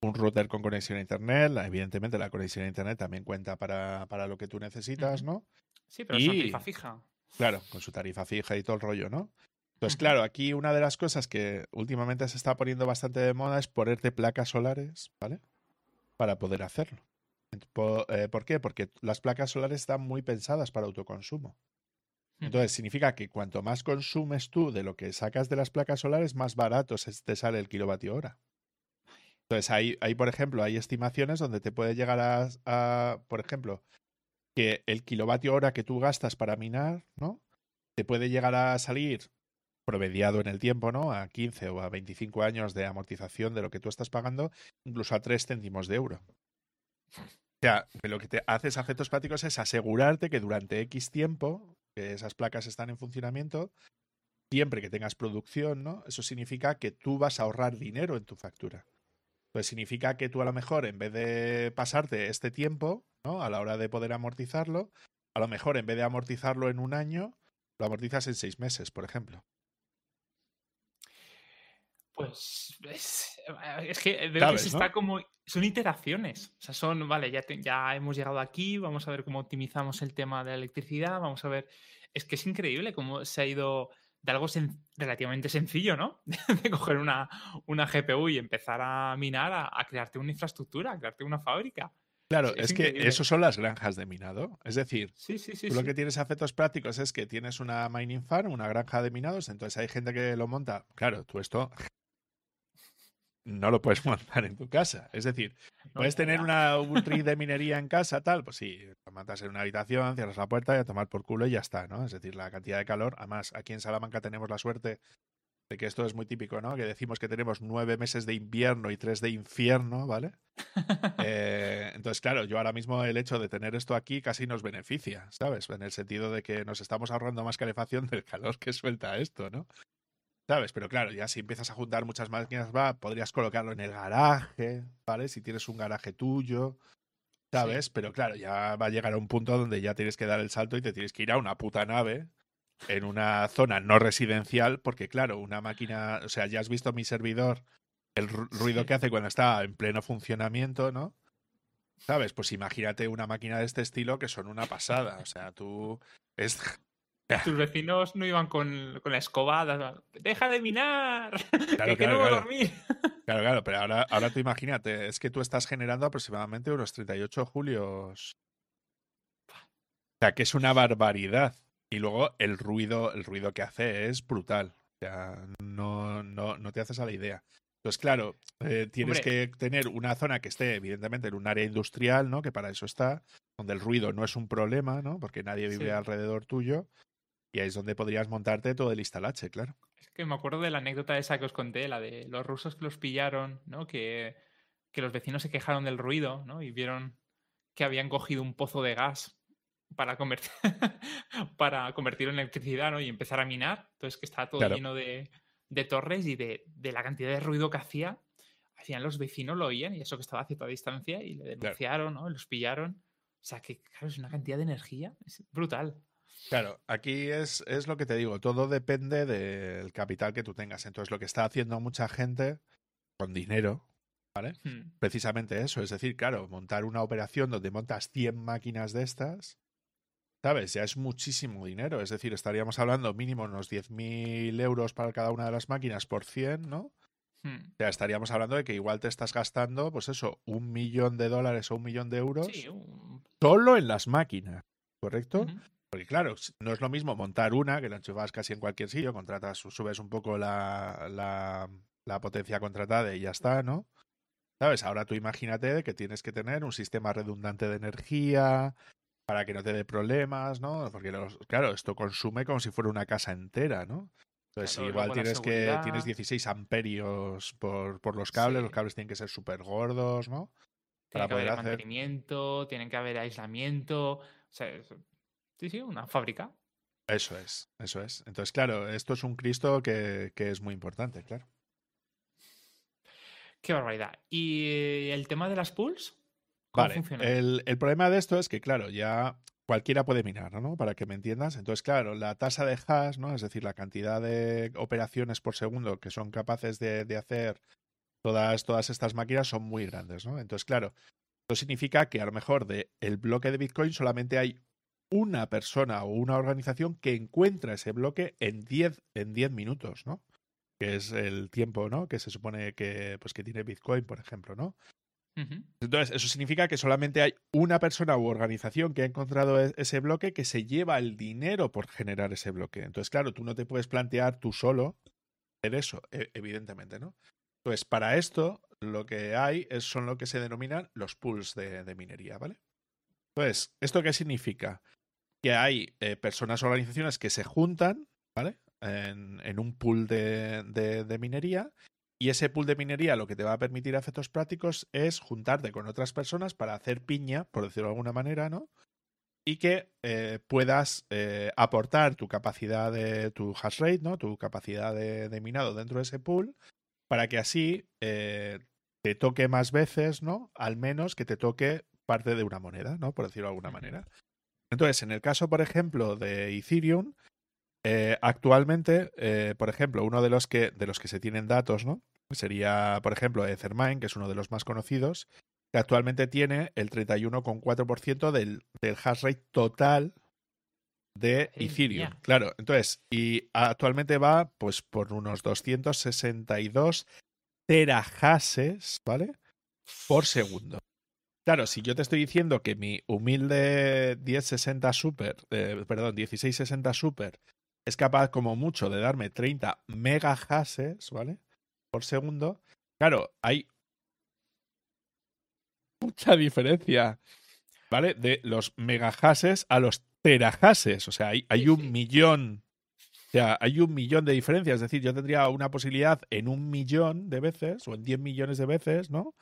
Un router con conexión a Internet, evidentemente la conexión a Internet también cuenta para, para lo que tú necesitas, ¿no? Sí, pero es una tarifa fija. Claro, con su tarifa fija y todo el rollo, ¿no? Entonces, claro, aquí una de las cosas que últimamente se está poniendo bastante de moda es ponerte placas solares, ¿vale? Para poder hacerlo. Eh, ¿Por, qué? Porque las placas solares están muy pensadas para autoconsumo. Entonces, significa que cuanto más consumes tú de lo que sacas de las placas solares, más barato te sale el kilovatio hora. Entonces, hay, hay, por ejemplo, hay estimaciones donde te puede llegar a por ejemplo, que el kilovatio hora que tú gastas para minar, ¿no? Te puede llegar a salir promediado en el tiempo, ¿no? A 15 o a 25 años de amortización de lo que tú estás pagando, incluso a 3 céntimos de euro. O sea, lo que te haces a efectos prácticos es asegurarte que durante X tiempo, que esas placas están en funcionamiento, siempre que tengas producción, ¿no? Eso significa que tú vas a ahorrar dinero en tu factura. Pues significa que tú a lo mejor, en vez de pasarte este tiempo, ¿no? A la hora de poder amortizarlo, a lo mejor en vez de amortizarlo en un año, lo amortizas en seis meses, por ejemplo. Pues es, que veo que se está como. Son iteraciones. O sea, son, vale, ya, ya hemos llegado aquí, vamos a ver cómo optimizamos el tema de la electricidad, vamos a ver. Es que es increíble cómo se ha ido de algo relativamente sencillo, ¿no? de coger una, una, GPU y empezar a minar, a, crearte una infraestructura, a crearte una fábrica. Claro, es, que eso son las granjas de minado. Es decir, sí, sí, sí, lo que tienes a efectos prácticos es que tienes una mining farm, una granja de minados, entonces hay gente que lo monta. Claro, tú esto no lo puedes montar en tu casa. Es decir, puedes tener una, un rig de minería en casa, tal, pues sí, lo montas en una habitación, cierras la puerta y a tomar por culo y ya está, ¿no? Es decir, la cantidad de calor. Además, aquí en Salamanca tenemos la suerte de que esto es muy típico, ¿no? Que decimos que tenemos nueve meses de invierno y tres de infierno, ¿vale? Eh, entonces, claro, yo ahora mismo el hecho de tener esto aquí casi nos beneficia, ¿sabes? En el sentido de que nos estamos ahorrando más calefacción del calor que suelta esto, ¿no? ¿Sabes? Pero claro, ya si empiezas a juntar muchas máquinas, va, podrías colocarlo en el garaje, ¿vale? Si tienes un garaje tuyo, ¿sabes? Pero claro, ya va a llegar a un punto donde ya tienes que dar el salto y te tienes que ir a una puta nave en una zona no residencial, porque claro, una máquina, o sea, ya has visto mi servidor, el ruido que hace cuando está en pleno funcionamiento, ¿no? ¿Sabes? Pues imagínate una máquina de este estilo que son una pasada. O sea, tú. Es tus vecinos no iban con, la escoba. ¡Deja de minar! Claro, que, no voy a dormir. Claro, claro, pero ahora, ahora tú imagínate, es que tú estás generando aproximadamente unos 38 julios. O sea, que es una barbaridad. Y luego el ruido, el ruido que hace es brutal. O sea, no, no, no te haces a la idea. Entonces, claro, eh, tienes que tener una zona que esté, evidentemente, en un área industrial, ¿no? Que para eso está, donde el ruido no es un problema, ¿no? Porque nadie vive alrededor tuyo. Y ahí es donde podrías montarte todo el instalache, claro. Es que me acuerdo de la anécdota esa que os conté, la de los rusos que los pillaron, ¿no? Que, que los vecinos se quejaron del ruido, ¿no? Y vieron que habían cogido un pozo de gas para, convertir, para convertirlo en electricidad, ¿no? Y empezar a minar. Entonces que estaba todo lleno de, de, torres y de, de, la cantidad de ruido que hacía. Hacían los vecinos lo oían y eso que estaba a cierta distancia y le denunciaron, ¿no? Los pillaron. O sea que, claro, es una cantidad de energía. Es brutal. Claro, aquí es, es lo que te digo, todo depende del capital que tú tengas. Entonces, lo que está haciendo mucha gente con dinero, ¿vale? Hmm. Precisamente eso, es decir, claro, montar una operación donde montas 100 máquinas de estas, ¿sabes? Ya es muchísimo dinero, es decir, estaríamos hablando mínimo unos 10.000 euros para cada una de las máquinas por 100, ¿no? Hmm. O sea, estaríamos hablando de que igual te estás gastando, pues eso, un millón de dólares o un millón de euros Sí, un- solo en las máquinas, ¿correcto? Porque claro, no es lo mismo montar una, que la enchufas casi en cualquier sitio, contratas, su- subes un poco la, la, la potencia contratada y ya está, ¿no? ¿Sabes? Ahora tú imagínate que tienes que tener un sistema redundante de energía para que no te dé problemas, ¿no? Porque, los- claro, esto consume como si fuera una casa entera, ¿no? Entonces, Claro, igual tienes que tienes 16 amperios por, por los cables, los cables tienen que ser súper gordos, ¿no? Tiene para que haber poder hacer- mantenimiento, tienen que haber aislamiento. O sea, sí, sí, una fábrica. Eso es, eso es. Entonces, claro, esto es un Cristo que, que es muy importante, claro. Qué barbaridad. ¿Y el tema de las pools? ¿Cómo Vale, funciona? el, el problema de esto es que, claro, ya cualquiera puede minar, ¿no? Para que me entiendas. Entonces, claro, la tasa de hash, ¿no? Es decir, la cantidad de operaciones por segundo que son capaces de, de hacer todas, todas estas máquinas son muy grandes, ¿no? Entonces, claro, esto significa que a lo mejor de el bloque de Bitcoin solamente hay una persona o una organización que encuentra ese bloque en 10 en 10 minutos, ¿no? Que es el tiempo, ¿no? Que se supone que, pues, que tiene Bitcoin, por ejemplo, ¿no? Entonces, eso significa que solamente hay una persona u organización que ha encontrado e- ese bloque que se lleva el dinero por generar ese bloque. Entonces, claro, tú no te puedes plantear tú solo hacer eso, e- evidentemente, ¿no? Entonces, para esto, lo que hay son lo que se denominan los pools de, de minería, ¿vale? Entonces, ¿esto qué significa? Que hay eh, personas o organizaciones que se juntan, ¿vale? En, en un pool de, de- minería y ese pool de minería lo que te va a permitir a efectos prácticos es juntarte con otras personas para hacer piña, por decirlo de alguna manera, ¿no? Y que eh, puedas eh, aportar tu capacidad de tu hash rate, ¿no? Tu capacidad de, de minado dentro de ese pool, para que así eh, te toque más veces, ¿no? Al menos que te toque parte de una moneda, ¿no? Por decirlo de alguna manera. Entonces, en el caso, por ejemplo, de Ethereum, eh, actualmente, eh, por ejemplo, uno de los que de los que se tienen datos, ¿no? Sería, por ejemplo, Ethermine, que es uno de los más conocidos, que actualmente tiene el 31,4% del, del hash rate total de Ethereum. Claro, entonces, y actualmente va pues por unos 262 terahashes, ¿vale? Por segundo. Claro, si yo te estoy diciendo que mi humilde 1060 Super, eh, perdón, 1660 Super es capaz como mucho de darme 30 megahashes, ¿vale? Por segundo. Claro, hay mucha diferencia, ¿vale? De los megahashes a los terahashes. O sea, hay, hay Sí, un sí. millón. O sea, hay un millón de diferencias. Es decir, yo tendría una posibilidad en un millón de veces o en 10 millones de veces, ¿no?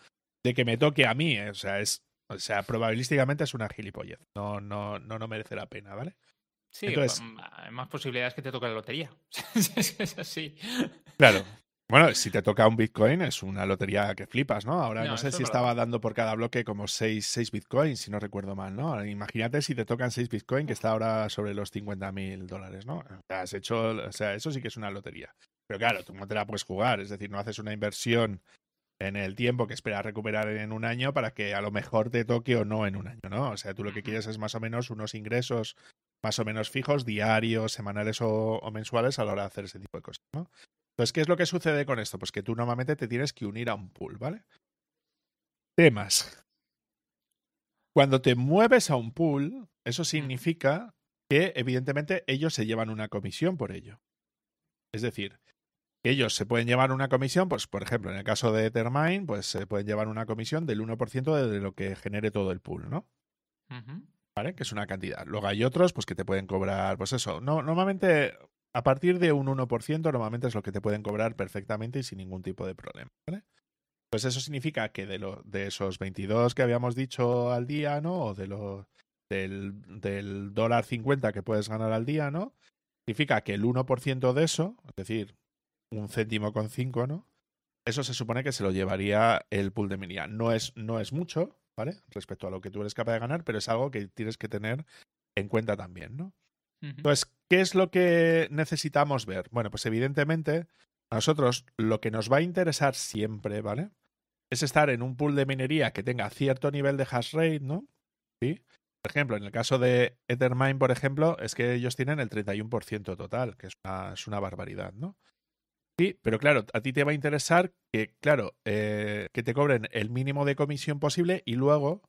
De que me toque a mí. eh, O sea, es. O sea, probabilísticamente es una gilipollez. No, no, no, no merece la pena, ¿vale? Sí, Entonces- mm, hay más posibilidades que te toque la lotería. es así. Claro. Bueno, si te toca un Bitcoin es una lotería que flipas, ¿no? Ahora no, No, sé si es estaba dando por cada bloque como 6, Bitcoins, si no recuerdo mal, ¿no? Imagínate si te tocan 6 Bitcoin, que está ahora sobre los 50 mil dólares, ¿no? O sea, has hecho, o sea, eso sí que es una lotería. Pero claro, tú no te la puedes jugar, es decir, no haces una inversión en el tiempo que esperas recuperar en un año para que a lo mejor te toque o no en un año, ¿no? O sea, tú lo que quieres es más o menos unos ingresos más o menos fijos, diarios, semanales o, o mensuales a la hora de hacer ese tipo de cosas, ¿no? Entonces, ¿qué es lo que sucede con esto? Pues que tú normalmente te tienes que unir a un pool, ¿vale? Temas. Cuando te mueves a un pool, eso significa que evidentemente ellos se llevan una comisión por ello. Es decir, ellos se pueden llevar una comisión, pues por ejemplo, en el caso de Ethermine, pues se pueden llevar una comisión del 1% de lo que genere todo el pool, ¿no? ¿vale? Que es una cantidad. Luego hay otros, pues que te pueden cobrar, pues eso. No, normalmente, a partir de un 1%, normalmente es lo que te pueden cobrar perfectamente y sin ningún tipo de problema, ¿vale? Pues eso significa que de, lo, de esos 22 que habíamos dicho al día, ¿no? O de lo, del, del dólar 50 que puedes ganar al día, ¿no? Significa que el 1% de eso, es decir, un céntimo con 5, ¿no? Eso se supone que se lo llevaría el pool de minería. No es, no es mucho, ¿vale? Respecto a lo que tú eres capaz de ganar, pero es algo que tienes que tener en cuenta también, ¿no? Entonces, ¿qué es lo que necesitamos ver? Bueno, pues evidentemente, a nosotros lo que nos va a interesar siempre, ¿vale? Es estar en un pool de minería que tenga cierto nivel de hash rate, ¿no? ¿Sí? Por ejemplo, en el caso de Ethermine, por ejemplo, es que ellos tienen el 31% total, que es una, es una, barbaridad, ¿no? Sí, pero claro, a ti te va a interesar que, claro, eh, que te cobren el mínimo de comisión posible y luego,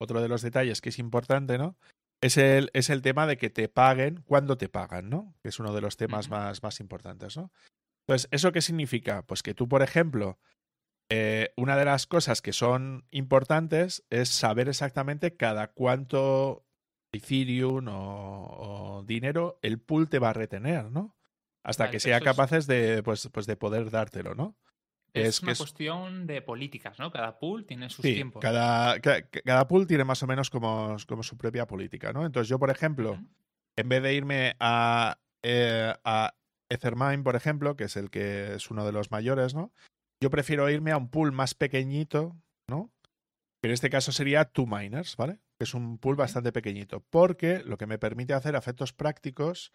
otro de los detalles que es importante, ¿no? Es el, es el tema de que te paguen cuando te pagan, ¿no? Que es uno de los temas más, más importantes, ¿no? Entonces, ¿eso qué significa? Pues que tú, por ejemplo, eh, una de las cosas que son importantes es saber exactamente cada cuánto Ethereum o, dinero el pool te va a retener, ¿no? Hasta que sea capaces de, pues, pues de poder dártelo, ¿no? Es, una cuestión de políticas, ¿no? Cada pool tiene sus tiempos. Cada, cada, pool tiene más o menos como, como, su propia política, ¿no? Entonces yo, por ejemplo, en vez de irme a, eh, a Ethermine, por ejemplo, que es el que es uno de los mayores, ¿no? Yo prefiero irme a un pool más pequeñito, ¿no? Que en este caso sería Two Miners, ¿vale? Que es un pool bastante pequeñito. Porque lo que me permite hacer efectos prácticos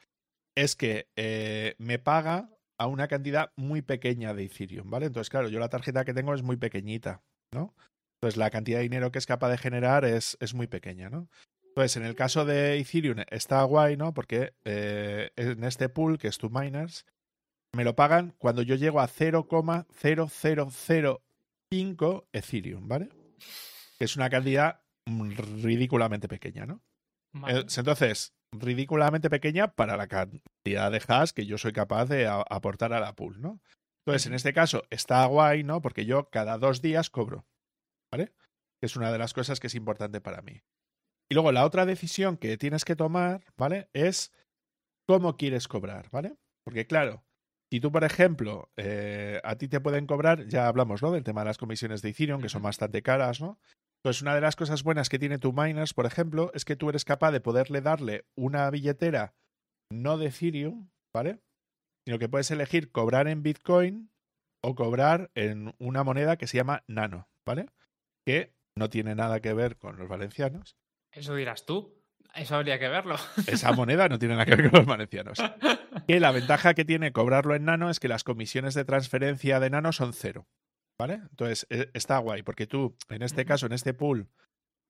es que eh, me paga a una cantidad muy pequeña de Ethereum, ¿vale? Entonces, claro, yo la tarjeta que tengo es muy pequeñita, ¿no? Entonces, la cantidad de dinero que es capaz de generar es, es muy pequeña, ¿no? Entonces, en el caso de Ethereum está guay, ¿no? Porque eh, en este pool, que es Two Miners, me lo pagan cuando yo llego a 0,0005 Ethereum, ¿vale? Que es una cantidad ridículamente pequeña, ¿no? Entonces, ridículamente pequeña para la cantidad de hash que yo soy capaz de aportar a la pool, ¿no? Entonces, en este caso, está guay, ¿no? Porque yo cada dos días cobro, ¿vale? Que es una de las cosas que es importante para mí. Y luego la otra decisión que tienes que tomar, ¿vale? Es cómo quieres cobrar, ¿vale? Porque claro, si tú, por ejemplo, eh, a ti te pueden cobrar, ya hablamos, ¿no? Del tema de las comisiones de Ethereum, que son bastante caras, ¿no? Pues una de las cosas buenas que tiene tu Miners, por ejemplo, es que tú eres capaz de poderle darle una billetera no de Ethereum, ¿vale? Sino que puedes elegir cobrar en Bitcoin o cobrar en una moneda que se llama Nano, ¿vale? Que no tiene nada que ver con los valencianos. Eso dirás tú. Eso habría que verlo. Esa moneda no tiene nada que ver con los valencianos. Que la ventaja que tiene cobrarlo en nano es que las comisiones de transferencia de nano son cero. ¿Vale? Entonces, e, está guay, porque tú, en este caso, en este pool,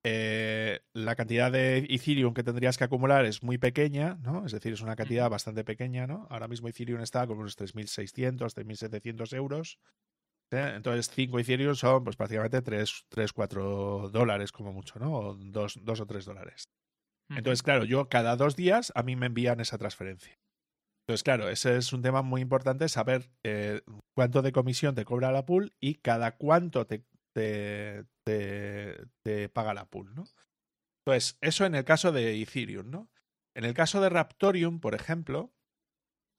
eh, la cantidad de Ethereum que tendrías que acumular es muy pequeña, ¿no? Es decir, es una cantidad bastante pequeña, ¿no? Ahora mismo Ethereum está con unos 3.600, 3.700 euros. ¿eh? Entonces, 5 Ethereum son pues prácticamente 3, 3, 4 dólares como mucho, ¿no? O 2, o 3 dólares. Entonces, claro, yo cada dos días a mí me envían esa transferencia. Entonces, claro, ese es un tema muy importante, saber eh, cuánto de comisión te cobra la pool y cada cuánto te, te, te, paga la pool, ¿no? Entonces, eso en el caso de Ethereum, ¿no? En el caso de Raptorium, por ejemplo,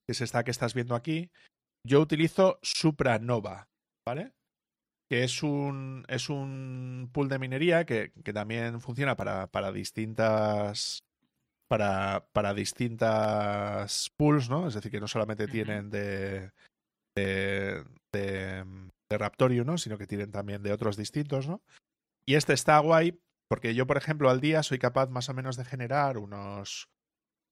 que es esta que estás viendo aquí, yo utilizo Supranova, ¿vale? que es un, es un pool de minería que, que también funciona para, para distintas para, para, distintas pools, ¿no? Es decir, que no solamente tienen de, de, de, Raptorium, ¿no? Sino que tienen también de otros distintos, ¿no? Y este está guay porque yo, por ejemplo, al día soy capaz más o menos de generar unos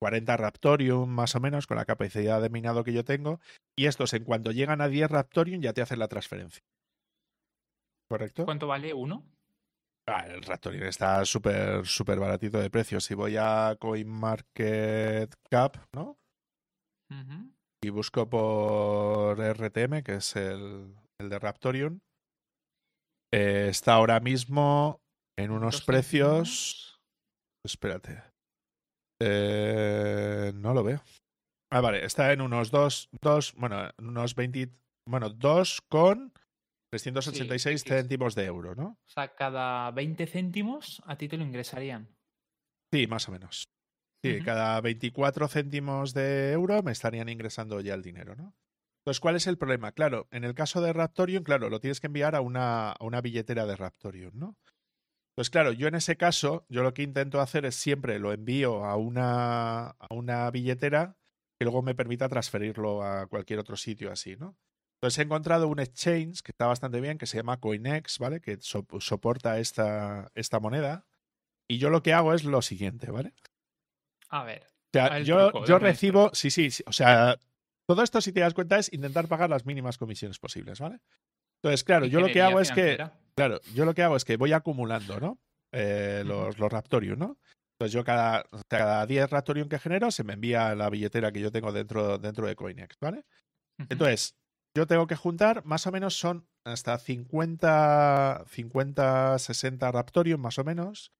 40 Raptorium más o menos con la capacidad de minado que yo tengo. Y estos, en cuanto llegan a 10 Raptorium, ya te hacen la transferencia. ¿Correcto? ¿Cuánto vale uno? Ah, el Raptorium está súper, súper baratito de precio. Si voy a CoinMarketCap, ¿no? Y busco por RTM, que es el, el de Raptorium, eh, está ahora mismo en unos precios. Espérate. Eh, no lo veo. Ah, vale, está en unos 2, dos, bueno, unos 20, bueno, 2 con 386 céntimos de euro, ¿no? O sea, cada 20 céntimos a ti te lo ingresarían. Sí, más o menos. Sí, cada 24 céntimos de euro me estarían ingresando ya el dinero, ¿no? Entonces, ¿cuál es el problema? Claro, en el caso de Raptorium, claro, lo tienes que enviar a una, a una billetera de Raptorium, ¿no? Pues claro, yo en ese caso, yo lo que intento hacer es siempre lo envío a una, a una billetera que luego me permita transferirlo a cualquier otro sitio así, ¿no? Entonces he encontrado un exchange que está bastante bien, que se llama CoinEx, ¿vale? Que soporta esta, esta moneda. Y yo lo que hago es lo siguiente, ¿vale? A ver. sea, yo, yo recibo, sí, sí, sí, o sea, todo esto, si te das cuenta, es intentar pagar las mínimas comisiones posibles, ¿vale? Entonces, claro, yo lo que hago es que, claro, yo lo que hago es que voy acumulando, ¿no? Eh, los, los Raptorium, ¿no? Entonces yo cada, cada 10 Raptorium que genero se me envía la billetera que yo tengo dentro, dentro de Coinex, ¿vale? Entonces, yo tengo que juntar, más o menos son hasta 50, 50, 60 Raptorium más o menos.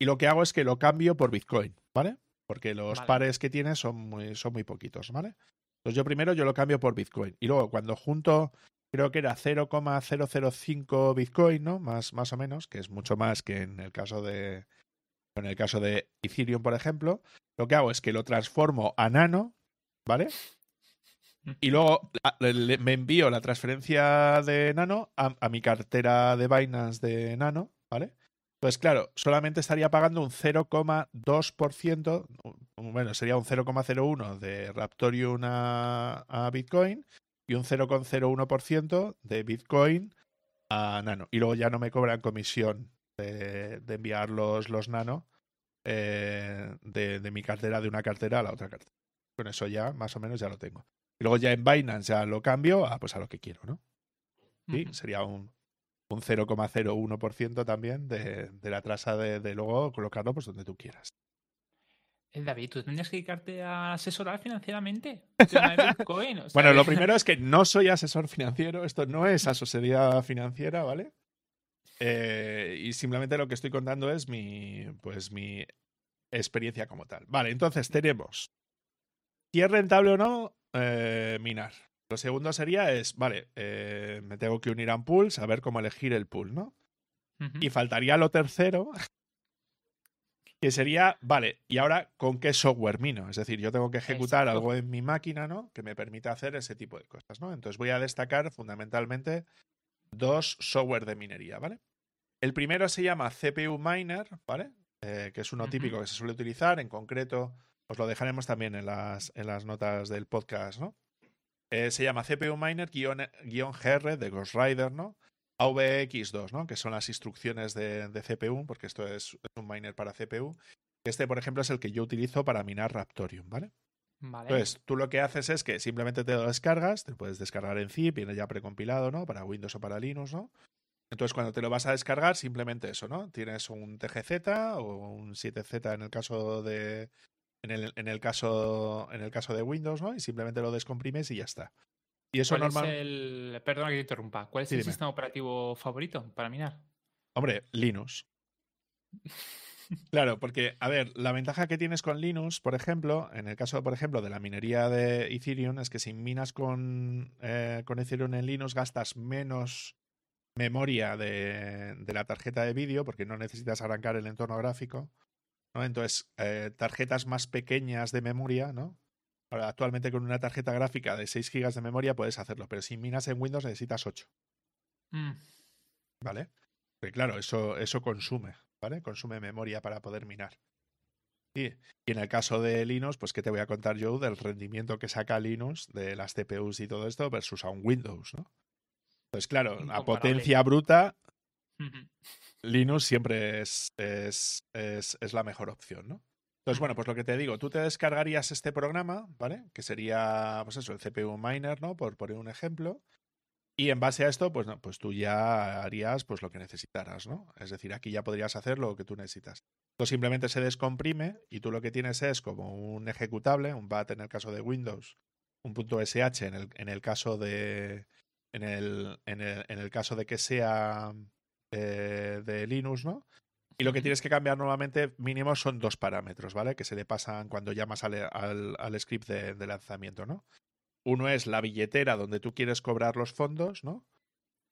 Y lo que hago es que lo cambio por Bitcoin, ¿vale? Porque los pares que tiene son muy, son muy poquitos, ¿vale? Entonces yo primero yo lo cambio por Bitcoin. Y luego cuando junto, creo que era 0,005 Bitcoin, ¿no? Más, más o menos, que es mucho más que en el caso de. En el caso de Ethereum, por ejemplo, lo que hago es que lo transformo a nano, ¿vale? Y luego me envío la transferencia de Nano a, a, mi cartera de Binance de Nano, ¿vale? Pues claro, solamente estaría pagando un 0,2%, bueno, sería un 0,01 de Raptorium a, Bitcoin y un 0,01% de Bitcoin a Nano. Y luego ya no me cobran comisión de, enviar los, los Nano eh, de, de, mi cartera, de una cartera a la otra cartera. Con eso ya, más o menos, ya lo tengo. Y luego ya en Binance ya lo cambio a, pues a lo que quiero, ¿no? Sí, sería un un 0,01% también de, de, la tasa de, luego colocarlo pues donde tú quieras. Eh, David, ¿tú tendrías que dedicarte a asesorar financieramente? bueno, lo primero es que no soy asesor financiero, esto no es asesoría financiera, ¿vale? Eh, y simplemente lo que estoy contando es mi, pues, mi experiencia como tal. Vale, entonces tenemos si es rentable o no eh, minar. Lo segundo sería es, vale, eh, me tengo que unir a un pool, saber cómo elegir el pool, ¿no? Y faltaría lo tercero, que sería, vale, ¿y ahora con qué software mino? Es decir, yo tengo que ejecutar algo en mi máquina, ¿no? Que me permita hacer ese tipo de cosas, ¿no? Entonces voy a destacar fundamentalmente dos software de minería, ¿vale? El primero se llama CPU Miner, ¿vale? Eh, que es uno típico que se suele utilizar, en concreto, os lo dejaremos también en las, en las notas del podcast, ¿no? Eh, se llama CPU Miner-GR de Ghost Rider, ¿no? AVX2, ¿no? Que son las instrucciones de, CPU, porque esto es, un miner para CPU. Este, por ejemplo, es el que yo utilizo para minar Raptorium, ¿vale? Vale. Entonces, tú lo que haces es que simplemente te lo descargas, te puedes descargar en zip, viene ya precompilado, ¿no? Para Windows o para Linux, ¿no? Entonces, cuando te lo vas a descargar, simplemente eso, ¿no? Tienes un TGZ o un 7Z en el caso de, en el, en el, caso, en el caso de Windows, ¿no? Y simplemente lo descomprimes y ya está. Y eso ¿Cuál normal... es el... Perdona que te interrumpa. ¿Cuál es el sistema operativo favorito para minar? Hombre, Linux. Claro, porque, a ver, la ventaja que tienes con Linux, por ejemplo, en el caso, por ejemplo, de la minería de Ethereum, es que si minas con, eh, con Ethereum en Linux gastas menos memoria de, de la tarjeta de vídeo, porque no necesitas arrancar el entorno gráfico. Entonces, eh, tarjetas más pequeñas de memoria, ¿no? Ahora, actualmente con una tarjeta gráfica de 6 GB de memoria puedes hacerlo, pero si minas en Windows necesitas 8. Mm. ¿Vale? Porque claro, eso, eso consume, ¿vale? Consume memoria para poder minar. Y, y en el caso de Linux, pues ¿qué te voy a contar yo del rendimiento que saca Linux de las CPUs y todo esto versus a un Windows, ¿no? Pues claro, a potencia bruta, Linux siempre es, es, es, la mejor opción, ¿no? Entonces, bueno, pues lo que te digo, tú te descargarías este programa, ¿vale? Que sería, pues eso, el CPU Miner, ¿no? Por poner un ejemplo. Y en base a esto, pues, no, pues tú ya harías pues lo que necesitaras, ¿no? Es decir, aquí ya podrías hacer lo que tú necesitas. Esto simplemente se descomprime y tú lo que tienes es como un ejecutable, un BAT en el caso de Windows, un punto .sh en el, en el caso de en el, en el, en el caso de que sea eh, de Linux, ¿no? Y lo que tienes que cambiar nuevamente mínimo son dos parámetros, ¿vale? Que se le pasan cuando llamas al, al, script de, lanzamiento, ¿no? Uno es la billetera donde tú quieres cobrar los fondos, ¿no?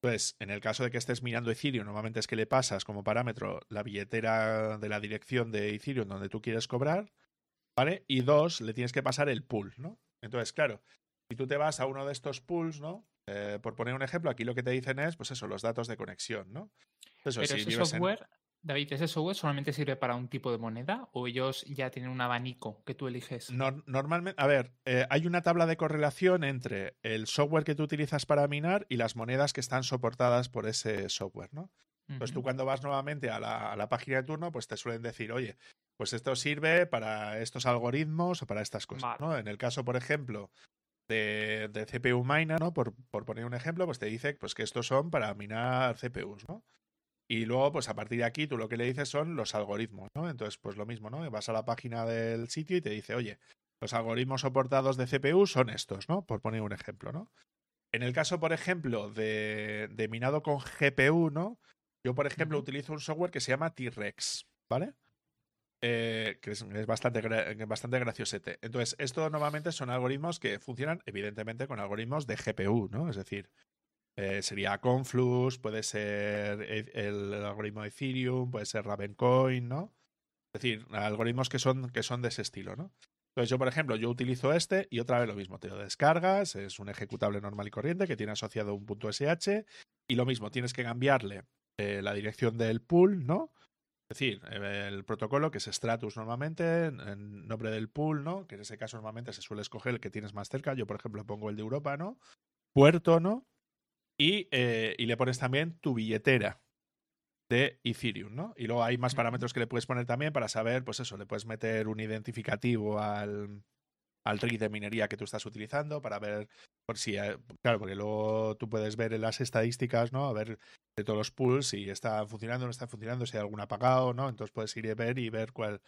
Pues en el caso de que estés mirando Ethereum, normalmente es que le pasas como parámetro la billetera de la dirección de Ethereum donde tú quieres cobrar, ¿vale? Y dos, le tienes que pasar el pool, ¿no? Entonces, claro, si tú te vas a uno de estos pools, ¿no? Eh, por poner un ejemplo, aquí lo que te dicen es, pues eso, los datos de conexión, ¿no? Pero ese software, David, ¿ese software solamente sirve para un tipo de moneda o ellos ya tienen un abanico que tú eliges? normalmente, a ver, eh, hay una tabla de correlación entre el software que tú utilizas para minar y las monedas que están soportadas por ese software, ¿no? Pues tú cuando vas nuevamente a la, a la, página de turno, pues te suelen decir, oye, pues esto sirve para estos algoritmos o para estas cosas, ¿no? En el caso, por ejemplo, de, de CPU Miner, ¿no? Por, por, poner un ejemplo, pues te dice pues, que estos son para minar CPUs, ¿no? Y luego, pues a partir de aquí, tú lo que le dices son los algoritmos, ¿no? Entonces, pues lo mismo, ¿no? Vas a la página del sitio y te dice, oye, los algoritmos soportados de CPU son estos, ¿no? Por poner un ejemplo, ¿no? En el caso, por ejemplo, de, de minado con GPU, ¿no? Yo, por ejemplo, utilizo un software que se llama T-Rex, ¿vale? Eh, que es, bastante, bastante graciosete. Entonces, esto normalmente son algoritmos que funcionan, evidentemente, con algoritmos de GPU, ¿no? Es decir, eh, sería Conflux, puede ser el, el, algoritmo Ethereum, puede ser Ravencoin, ¿no? Es decir, algoritmos que son, que son de ese estilo, ¿no? Entonces yo, por ejemplo, yo utilizo este y otra vez lo mismo, te lo descargas, es un ejecutable normal y corriente que tiene asociado un punto .sh y lo mismo, tienes que cambiarle eh, la dirección del pool, ¿no? Es decir, eh, el protocolo que es Stratus normalmente, en nombre del pool, ¿no? Que en ese caso normalmente se suele escoger el que tienes más cerca. Yo, por ejemplo, pongo el de Europa, ¿no? Puerto, ¿no? Y, eh, y le pones también tu billetera, de Ethereum, ¿no? Y luego hay más parámetros que le puedes poner también para saber, pues eso, le puedes meter un identificativo al, al rig de minería que tú estás utilizando para ver por si, claro, porque luego tú puedes ver en las estadísticas, ¿no? A ver de todos los pools si está funcionando o no está funcionando, si hay algún apagado, ¿no? Entonces puedes ir a ver y ver cuál,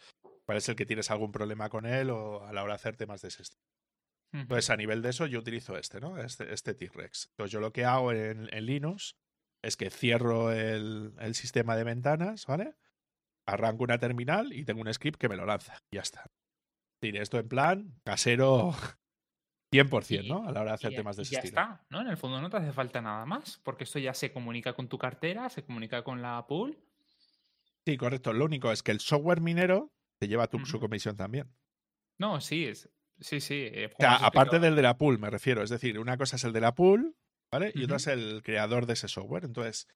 cuál es el que tienes algún problema con él o a la hora de hacer temas de ese estilo. Entonces, a nivel de eso, yo utilizo este, ¿no? Este, este T-Rex. Entonces, yo lo que hago en, en Linux es que cierro el, el, sistema de ventanas, ¿vale? Arranco una terminal y tengo un script que me lo lanza. Y ya está. Tiene esto en plan casero 100%, ¿no? A la hora de hacer temas de ese ya está, ¿no? En el fondo no te hace falta nada más, porque esto ya se comunica con tu cartera, se comunica con la pool. Sí, correcto. Lo único es que el software minero te lleva tu, su comisión también. No, sí, es, sí, sí. Eh, o sea, aparte del de la pool, me refiero. Es decir, una cosa es el de la pool ¿vale? Y otro es el creador de ese software. Entonces,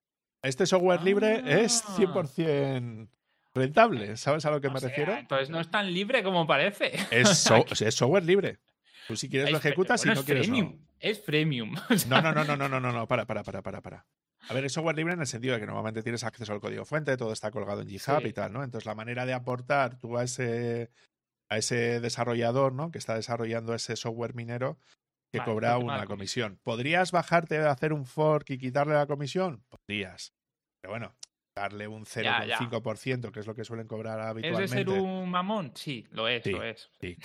este software libre es 100% ah. Rentable, ¿sabes a lo que me refiero? Entonces no es tan libre como parece. Es, es software libre. Tú si quieres lo ejecutas, y si no quieres no. Es premium. No, no, no, no, no, no, no, no, para, para, para, para, para. A ver, es software libre en el sentido de que normalmente tienes acceso al código fuente, todo está colgado en GitHub y tal, ¿no? Entonces la manera de aportar tú a ese, a ese desarrollador, ¿no? Que está desarrollando ese software minero que cobra una comisión. ¿Podrías bajarte a hacer un fork y quitarle la comisión? Podrías. Pero bueno, darle un 0,5%, que es lo que suelen cobrar habitualmente. ¿Es de ser un mamón? Sí, lo es, lo es. Sí,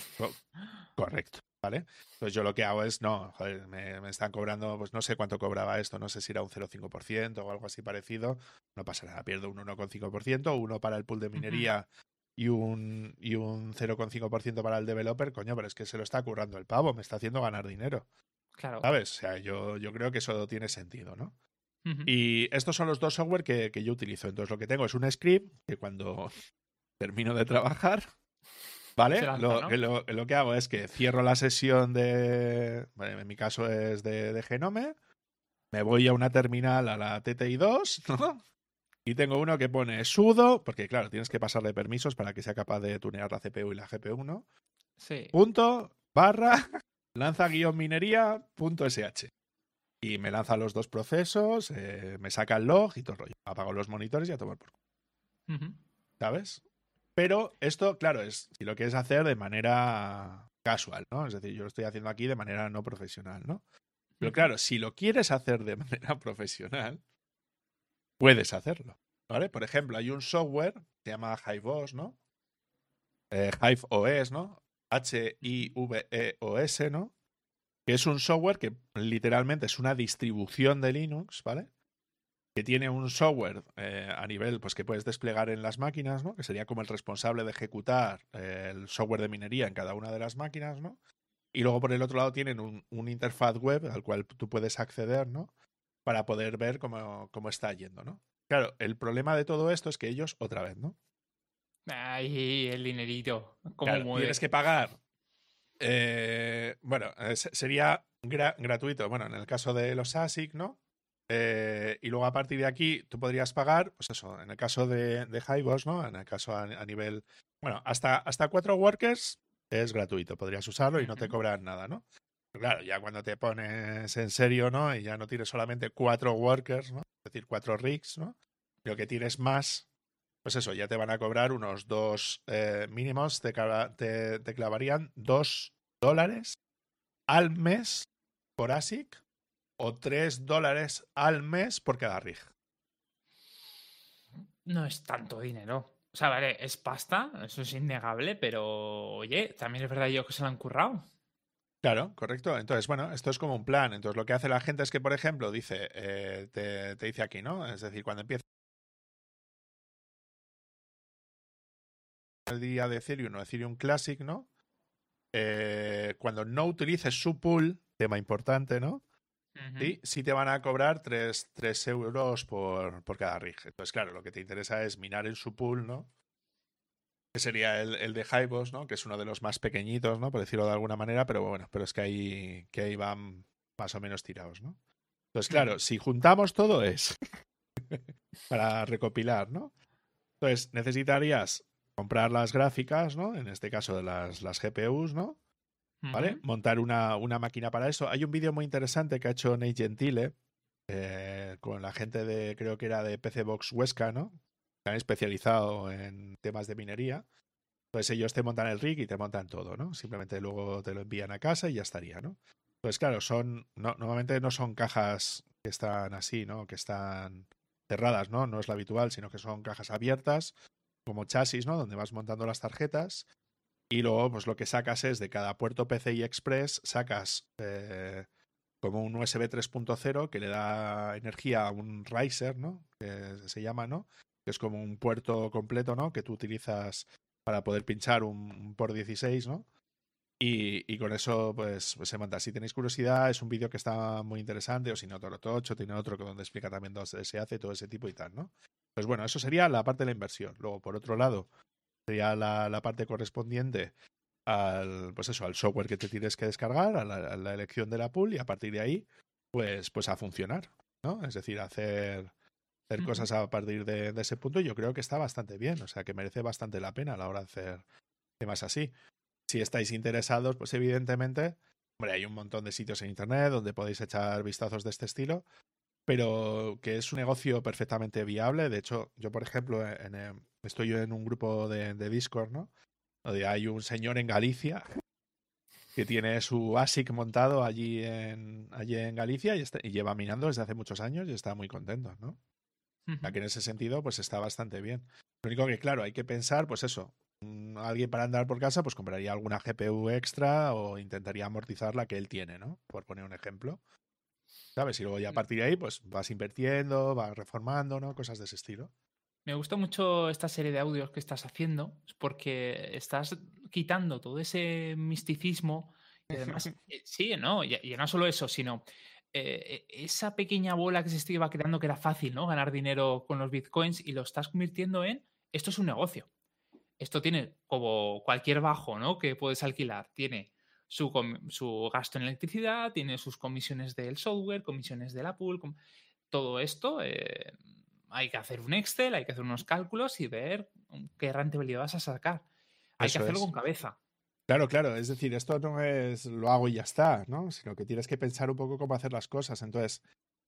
correcto. ¿Vale? Pues yo lo que hago es, no, joder, me, están cobrando, pues no sé cuánto cobraba esto, no sé si era un 0,5% o algo así parecido, no pasa nada, pierdo un 1,5%, uno para el pool de minería y un, y un 0,5% para el developer, coño, pero es que se lo está currando el pavo, me está haciendo ganar dinero. Claro. ¿Sabes? O sea, yo, yo creo que eso tiene sentido, ¿no? Y estos son los dos software que, que, yo utilizo. Entonces, lo que tengo es un script que cuando termino de trabajar, ¿vale? lo, lo, lo, que hago es que cierro la sesión de. en mi caso es de, de Genome. Me voy a una terminal a la TTI2, ¿no? Y tengo uno que pone sudo, porque claro, tienes que pasarle permisos para que sea capaz de tunear la CPU y la GPU, ¿no? Sí. Punto, barra, lanza guion minería, punto sh. Y me lanza los dos procesos, eh, me saca el log y todo el rollo. Apago los monitores y a tomar por ¿Sabes? Pero esto, claro, es si lo quieres hacer de manera casual, ¿no? Es decir, yo lo estoy haciendo aquí de manera no profesional, ¿no? Pero claro, si lo quieres hacer de manera profesional, puedes hacerlo. ¿Vale? Por ejemplo, hay un software que se llama HiveOS, ¿no? Eh, Hive OS, ¿no? H-I-V-E-O-S, ¿no? Que es un software que literalmente es una distribución de Linux, ¿vale? Que tiene un software eh, a nivel, pues que puedes desplegar en las máquinas, ¿no? Que sería como el responsable de ejecutar eh, el software de minería en cada una de las máquinas, ¿no? Y luego por el otro lado tienen un, un interfaz web al cual tú puedes acceder, ¿no? para poder ver cómo, cómo está yendo, ¿no? Claro, el problema de todo esto es que ellos, otra vez, ¿no? Ay, el dinerito. ¿Cómo tienes que pagar. Eh, bueno, sería gratuito. Bueno, en el caso de los ASIC, ¿no? Eh, y luego a partir de aquí tú podrías pagar, pues eso, en el caso de, de HiVos, ¿no? En el caso a, a, nivel. Bueno, hasta, hasta cuatro workers es gratuito, podrías usarlo y no te cobran nada, ¿no? Claro, ya cuando te pones en serio, ¿no? Y ya no tienes solamente cuatro workers, ¿no? Es decir, cuatro rigs, ¿no? Sino que tienes más, pues eso, ya te van a cobrar unos dos eh, mínimos, te, te, clavarían dos dólares al mes por ASIC o tres dólares al mes por cada rig. No es tanto dinero. O sea, vale, es pasta, eso es innegable, pero oye, también es verdad yo que se lo han currado. Claro, correcto. Entonces, bueno, esto es como un plan. Entonces, lo que hace la gente es que, por ejemplo, dice, eh, te, te, dice aquí, ¿no? Es decir, cuando empieza el día de Ethereum o Ethereum Classic, ¿no? Eh, cuando no utilices su pool, tema importante, ¿no? Sí, sí te van a cobrar 3, euros por, por, cada rig. Entonces, claro, lo que te interesa es minar en su pool, ¿no? Que sería el, el de Hybos, ¿no? Que es uno de los más pequeñitos, ¿no? Por decirlo de alguna manera, pero bueno, pero es que ahí, que ahí van más o menos tirados, ¿no? Entonces, claro, si juntamos todo es para recopilar, ¿no? Entonces, necesitarías comprar las gráficas, ¿no? En este caso de las, las GPUs, ¿no? ¿Vale? Montar una, una, máquina para eso. Hay un vídeo muy interesante que ha hecho Nate Gentile eh, con la gente de, creo que era de PC Box Huesca, ¿no? han especializado en temas de minería. Pues ellos te montan el rig y te montan todo, ¿no? Simplemente luego te lo envían a casa y ya estaría, ¿no? Pues claro, son, no, normalmente no son cajas que están así, ¿no? Que están cerradas, ¿no? No es lo habitual, sino que son cajas abiertas como chasis, ¿no? Donde vas montando las tarjetas y luego pues lo que sacas es de cada puerto PCI Express sacas eh, como un USB 3.0 que le da energía a un riser, ¿no? Que se llama, ¿no? Que es como un puerto completo, ¿no? Que tú utilizas para poder pinchar un, por 16, ¿no? Y, y, con eso pues, pues, se monta. Si tenéis curiosidad, es un vídeo que está muy interesante, o si no, Torotocho, tiene otro que donde explica también dónde se hace todo ese tipo y tal, ¿no? Pues bueno, eso sería la parte de la inversión. Luego, por otro lado, sería la, la parte correspondiente al, pues eso, al software que te tienes que descargar, a la, elección de la pool y a partir de ahí, pues, pues a funcionar, ¿no? Es decir, hacer, hacer cosas a partir de, de, ese punto yo creo que está bastante bien, o sea, que merece bastante la pena a la hora de hacer temas así. Si estáis interesados, pues evidentemente, hombre, hay un montón de sitios en Internet donde podéis echar vistazos de este estilo, pero que es un negocio perfectamente viable. De hecho, yo, por ejemplo, en, em, estoy en un grupo de, Discord, ¿no? Donde hay un señor en Galicia que tiene su ASIC montado allí en, allí en Galicia y, y lleva minando desde hace muchos años y está muy contento, ¿no? que en ese sentido, pues está bastante bien. Lo único que, claro, hay que pensar, pues eso, alguien para andar por casa, pues compraría alguna GPU extra o intentaría amortizar la que él tiene, ¿no? Por poner un ejemplo. ¿Sabes? Y luego ya a mm. partir de ahí, pues vas invirtiendo, vas reformando, ¿no? Cosas de ese estilo. Me gusta mucho esta serie de audios que estás haciendo, porque estás quitando todo ese misticismo. Y además, eh, sí, ¿no? Y, no solo eso, sino eh, e, esa pequeña bola que se iba creando que era fácil, ¿no? Ganar dinero con los bitcoins y lo estás convirtiendo en esto es un negocio. Esto tiene como cualquier bajo, ¿no? Que puedes alquilar. Tiene su, gasto en electricidad, tiene sus comisiones del software, comisiones de la pool, todo esto. Eh, hay que hacer un Excel, hay que hacer unos cálculos y ver qué rentabilidad vas a sacar. Hay que hacerlo con cabeza. Claro, claro, es decir, esto no es lo hago y ya está, ¿no? Sino que tienes que pensar un poco cómo hacer las cosas. Entonces,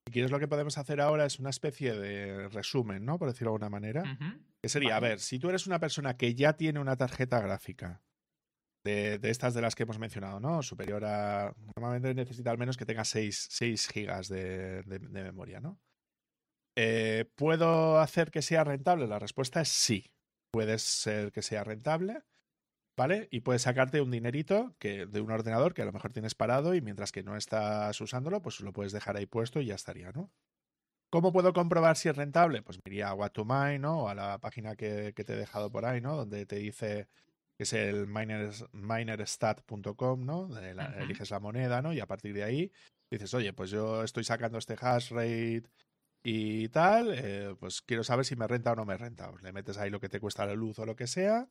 si quieres lo que podemos hacer ahora es una especie de resumen, ¿no? Por decirlo de alguna manera. Que sería, a ver, si tú eres una persona que ya tiene una tarjeta gráfica, de, estas de las que hemos mencionado, ¿no? Superior a. Normalmente necesita al menos que tenga 6, gigas de, memoria, ¿no? Eh, ¿Puedo hacer que sea rentable? La respuesta es sí. Puedes ser que sea rentable, ¿vale? Y puedes sacarte un dinerito que, de un ordenador que a lo mejor tienes parado y mientras que no estás usándolo, pues lo puedes dejar ahí puesto y ya estaría, ¿no? ¿Cómo puedo comprobar si es rentable? Pues me iría a What to Mine, ¿no? O a la página que, que, te he dejado por ahí, ¿no? Donde te dice que es el minerstat.com, ¿no? Eliges la moneda, ¿no? Y a partir de ahí dices, oye, pues yo estoy sacando este hash rate y tal, eh, pues quiero saber si me renta o no me renta. Pues le metes ahí lo que te cuesta la luz o lo que sea,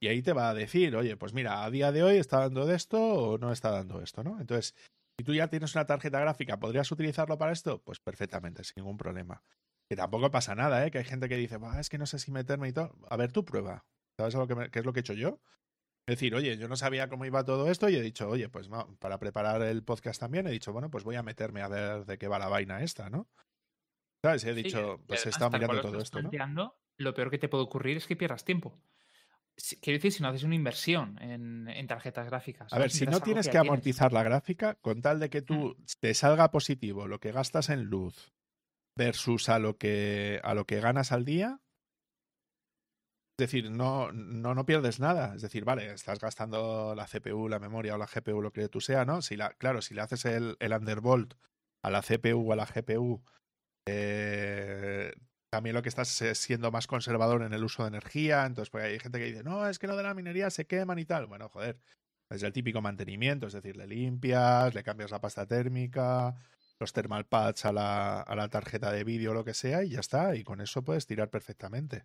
y ahí te va a decir, oye, pues mira, a día de hoy está dando esto o no está dando esto, ¿no? Entonces, si tú ya tienes una tarjeta gráfica, ¿podrías utilizarlo para esto? Pues perfectamente, sin ningún problema. Que tampoco pasa nada, ¿eh? Que hay gente que dice, es que no sé si meterme y todo. A ver, tu prueba. ¿Sabes lo que qué es lo que he hecho yo? Es decir, oye, yo no sabía cómo iba todo esto y he dicho, oye, pues no, para preparar el podcast también he dicho, bueno, pues voy a meterme a ver de qué va la vaina esta, ¿no? ¿Sabes? He dicho, pues he estado mirando todo esto, ¿no? lo peor que te puede ocurrir es que pierdas tiempo. Quiero decir, si no haces una inversión en, tarjetas gráficas. A ver, si no tienes que, amortizar la gráfica, con tal de que tú mm. te salga positivo lo que gastas en luz versus a lo que, a lo que ganas al día, es decir, no, no, no pierdes nada. Es decir, vale, estás gastando la CPU, la memoria o la GPU, lo que tú sea, ¿no? Si la, claro, si le haces el, el undervolt a la CPU o a la GPU, eh, también lo que estás es siendo más conservador en el uso de energía. Entonces, pues hay gente que dice, no, es que lo de la minería se queman y tal. Bueno, joder, es el típico mantenimiento, es decir, le limpias, le cambias la pasta térmica, los thermal pads a la, a la tarjeta de vídeo o lo que sea y ya está. Y con eso puedes tirar perfectamente.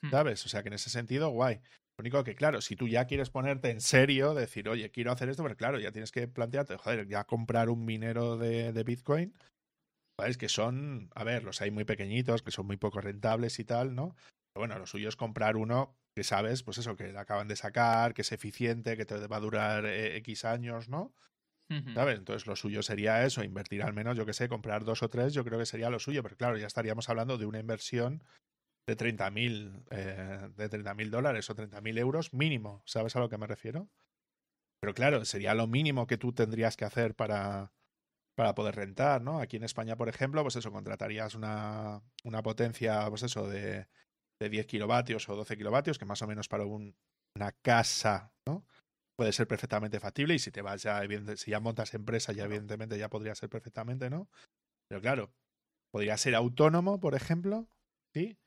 Hmm. ¿Sabes? O sea que en ese sentido, guay. Lo único que, claro, si tú ya quieres ponerte en serio, decir, oye, quiero hacer esto, pues claro, ya tienes que plantearte, joder, ya comprar un minero de, de Bitcoin ¿Sabes? Que son, a ver, los hay muy pequeñitos, que son muy poco rentables y tal, ¿no? Pero bueno, lo suyo es comprar uno que sabes, pues eso, que acaban de sacar, que es eficiente, que te va a durar eh, X años, ¿no? ¿Sabes? Entonces lo suyo sería eso, invertir al menos, yo que sé, comprar dos o tres, yo creo que sería lo suyo, pero claro, ya estaríamos hablando de una inversión de 30.000 eh, de 30 dólares o 30.000 euros mínimo, ¿sabes a lo que me refiero? Pero claro, sería lo mínimo que tú tendrías que hacer para, para poder rentar, ¿no? Aquí en España, por ejemplo, pues eso, contratarías una, una potencia, pues eso, de, de 10 kilovatios o 12 kilovatios, que más o menos para un, una casa, ¿no? Puede ser perfectamente factible y si te vas ya, si ya montas empresa, ya evidentemente ya podría ser perfectamente, ¿no? Pero claro, podría ser autónomo, por ejemplo, ¿sí?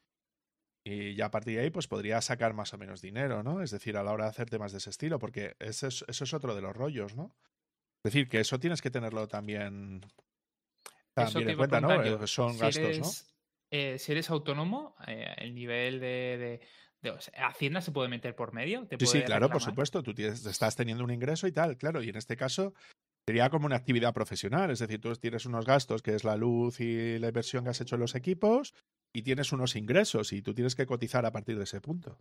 Y ya a partir de ahí, pues podría sacar más o menos dinero, ¿no? Es decir, a la hora de hacer temas de ese estilo, porque eso es, eso es otro de los rollos, ¿no? Es decir, que eso tienes que tenerlo también, también en cuenta, ¿no? Eh, son gastos, ¿no? Eh, si eres autónomo, eh, el nivel de, Hacienda se puede meter por medio. sí, sí, claro, por supuesto. Tú estás teniendo un ingreso y tal, claro. Y en este caso sería como una actividad profesional. Es decir, tú tienes unos gastos, que es la luz y la inversión que has hecho en los equipos, y tienes unos ingresos y tú tienes que cotizar a partir de ese punto.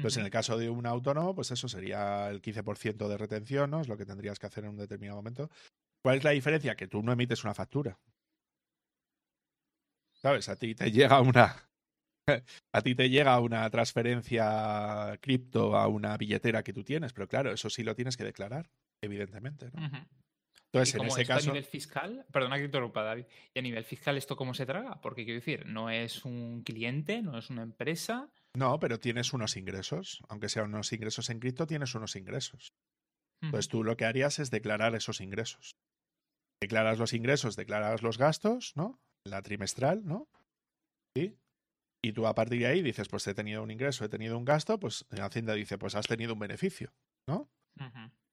Pues en el caso de un autónomo, pues eso sería el 15% de retención, ¿no? Es lo que tendrías que hacer en un determinado momento. ¿Cuál es la diferencia? Que tú no emites una factura. ¿Sabes? A ti te llega una. A ti te llega una transferencia cripto a una billetera que tú tienes, pero claro, eso sí lo tienes que declarar, evidentemente. ¿no? Entonces, en ese caso. A nivel fiscal, perdona que interrumpa, David. ¿Y a nivel fiscal esto cómo se traga? Porque quiero decir, no es un cliente, no es una empresa, no, pero tienes unos ingresos. Aunque sean unos ingresos en cripto, tienes unos ingresos. Pues tú lo que harías es declarar esos ingresos. Declaras los ingresos, declaras los gastos, ¿no? La trimestral, ¿no? ¿Sí? Y tú a partir de ahí dices, pues he tenido un ingreso, he tenido un gasto, pues Hacienda dice, pues has tenido un beneficio, ¿no?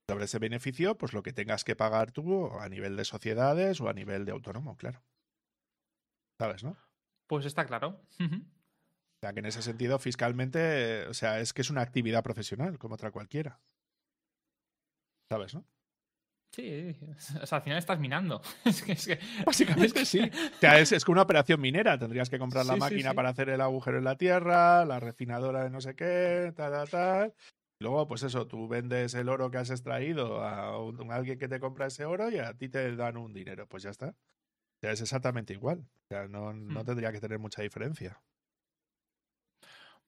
Sobre ese beneficio, pues lo que tengas que pagar tú a nivel de sociedades o a nivel de autónomo, claro. ¿Sabes, no? Pues está claro. O sea, que en ese sentido, fiscalmente, o sea, es que es una actividad profesional, como otra cualquiera. ¿Sabes, no? Sí, o sea, al final estás minando. Básicamente sí. O sea, es, es una operación minera. Tendrías que comprar la máquina para hacer el agujero en la tierra, la refinadora de no sé qué, tal, tal, tal. Luego, pues eso, tú vendes el oro que has extraído a, alguien que te compra ese oro y a ti te dan un dinero. Pues ya está. O sea, es exactamente igual. O sea, no, no hmm. tendría que tener mucha diferencia.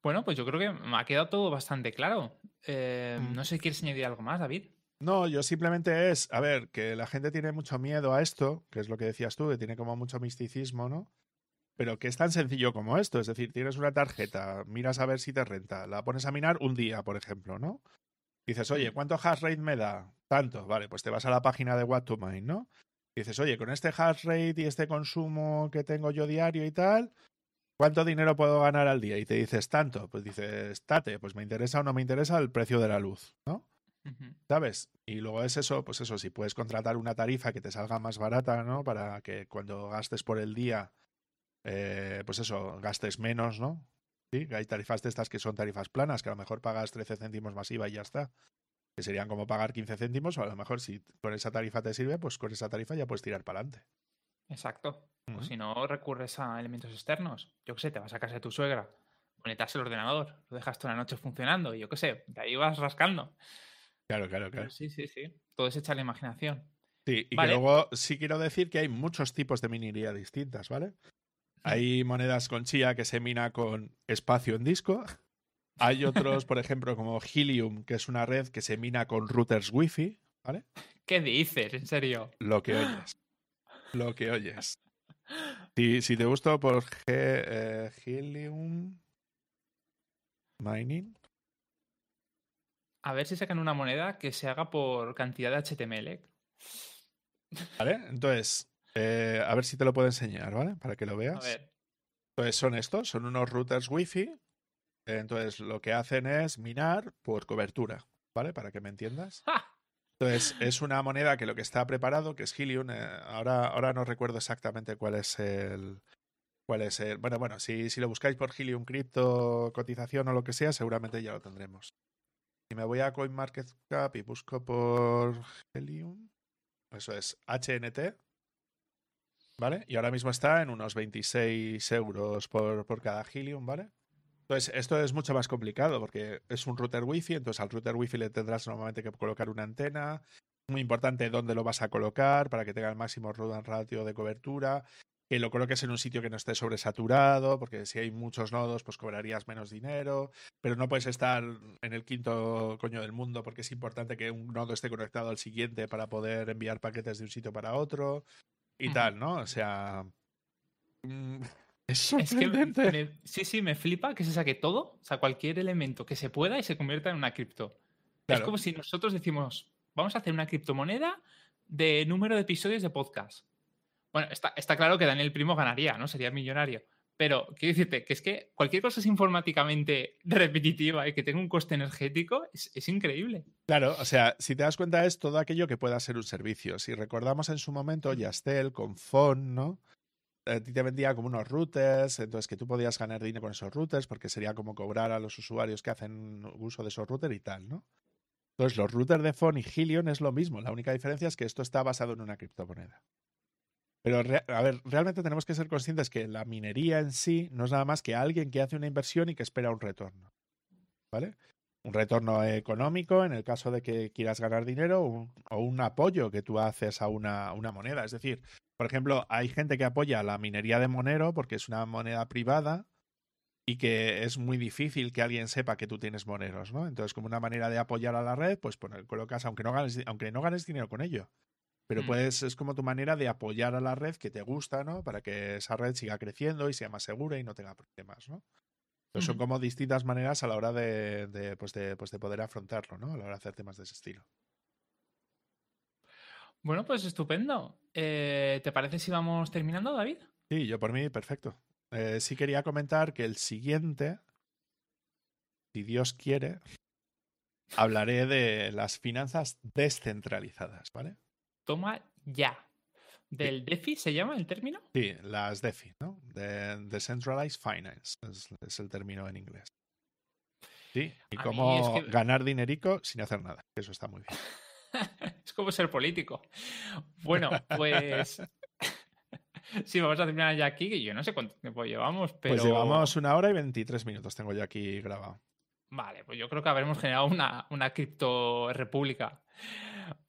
Bueno, pues yo creo que me ha quedado todo bastante claro. Eh, mm. no sé si quieres añadir algo más, David. No, yo simplemente es, a ver, que la gente tiene mucho miedo a esto, que es lo que decías tú, que tiene como mucho misticismo, ¿no? Pero que es tan sencillo como esto, es decir, tienes una tarjeta, miras a ver si te renta, la pones a minar un día, por ejemplo, ¿no? Dices, oye. ¿cuánto hash rate me da? Tanto, vale, pues te vas a la página de What to Mine, ¿no? Dices, oye, con este hash rate y este consumo que tengo yo diario y tal, ¿Cuánto dinero puedo ganar al día? Y te dices tanto, pues dices, tate, pues me interesa o no me interesa el precio de la luz, ¿no? ¿Sabes? Y luego es eso, pues eso, si puedes contratar una tarifa que te salga más barata, ¿no? Para que cuando gastes por el día, eh, pues eso, gastes menos, ¿no? Sí, hay tarifas de estas que son tarifas planas, que a lo mejor pagas 13 céntimos más IVA y ya está. Que serían como pagar 15 céntimos, o a lo mejor si con esa tarifa te sirve, pues con esa tarifa ya puedes tirar para adelante. Exacto. O si no, recurres a elementos externos. Yo qué sé, te vas a casa de tu suegra, conectas el ordenador, lo dejas toda la noche funcionando y yo qué sé, de ahí vas rascando. Claro, claro, claro. sí, sí, sí. Todo es hecha la imaginación. Sí, y que luego sí quiero decir que hay muchos tipos de minería distintas, ¿vale? Hay monedas con chía que se mina con espacio en disco. Hay otros, por ejemplo, como Helium, que es una red que se mina con routers Wi-Fi, ¿vale? ¿Qué dices? ¿En serio? Lo que oyes. Lo que oyes. Si, si te gusta por eh, Helium Mining. A ver si sacan una moneda que se haga por cantidad de HTML. Vale, entonces, eh, a ver si te lo puedo enseñar, ¿vale? Para que lo veas. A ver. Entonces son estos, son unos routers Wi-Fi. Entonces lo que hacen es minar por cobertura, ¿vale? Para que me entiendas. Entonces es una moneda que lo que está preparado, que es Helium. Eh, ahora, ahora no recuerdo exactamente cuál es el, cuál es el. Bueno, bueno, si, si lo buscáis por Helium Crypto, cotización o lo que sea, seguramente ya lo tendremos. Y me voy a CoinMarketCap y busco por Helium. Eso es HNT. ¿Vale? Y ahora mismo está en unos 26 euros por, por cada Helium, ¿vale? Entonces, esto es mucho más complicado porque es un router Wi-Fi, entonces al router Wi-Fi le tendrás normalmente que colocar una antena. Muy importante dónde lo vas a colocar para que tenga el máximo ratio de cobertura. Que lo coloques en un sitio que no esté sobresaturado, porque si hay muchos nodos, pues cobrarías menos dinero. Pero no puedes estar en el quinto coño del mundo, porque es importante que un nodo esté conectado al siguiente para poder enviar paquetes de un sitio para otro y tal, ¿no? O sea. Es sorprendente. sí, sí, me flipa que se saque todo, o sea, cualquier elemento que se pueda y se convierta en una cripto. Es como si nosotros decimos, vamos a hacer una criptomoneda de número de episodios de podcast. Bueno, está, está claro que Daniel Primo ganaría, ¿no? Sería millonario. Pero quiero decirte que es que cualquier cosa es informáticamente repetitiva y que tenga un coste energético es, es, increíble. Claro, o sea, si te das cuenta es todo aquello que pueda ser un servicio. Si recordamos en su momento Yastel con Fon, ¿no? A ti te vendía como unos routers, entonces que tú podías ganar dinero con esos routers porque sería como cobrar a los usuarios que hacen uso de esos routers y tal, ¿no? Entonces los routers de Phone y Helion es lo mismo, la única diferencia es que esto está basado en una criptomoneda. Pero, a ver, realmente tenemos que ser conscientes que la minería en sí no es nada más que alguien que hace una inversión y que espera un retorno. ¿Vale? Un retorno económico en el caso de que quieras ganar dinero o un apoyo que tú haces a una, una moneda. Es decir, por ejemplo, hay gente que apoya la minería de Monero porque es una moneda privada y que es muy difícil que alguien sepa que tú tienes moneros, ¿no? Entonces, como una manera de apoyar a la red, pues poner, colocas, aunque no ganes, aunque no ganes dinero con ello. Pero mm. puedes, es como tu manera de apoyar a la red que te gusta, ¿no? Para que esa red siga creciendo y sea más segura y no tenga problemas, ¿no? Entonces, son como distintas maneras a la hora de, de, pues de, pues de poder afrontarlo, ¿no? A la hora de hacer temas de ese estilo. Bueno, pues estupendo. Eh, ¿Te parece si vamos terminando, David? Sí, yo por mí, perfecto. Eh, sí quería comentar que el siguiente, si Dios quiere, hablaré de las finanzas descentralizadas, ¿vale? Toma ya. ¿Del DeFi se llama el término? Sí, las DeFi, ¿no? De Decentralized Finance es, el término en inglés. Sí, y cómo ganar dinerico sin hacer nada. Eso está muy bien. es como ser político. Bueno, pues. sí, vamos a terminar ya aquí, que yo no sé cuánto tiempo llevamos, pues pero. Pues llevamos una hora y 23 minutos, tengo ya aquí grabado. Vale, pues yo creo que habremos generado una, una cripto república.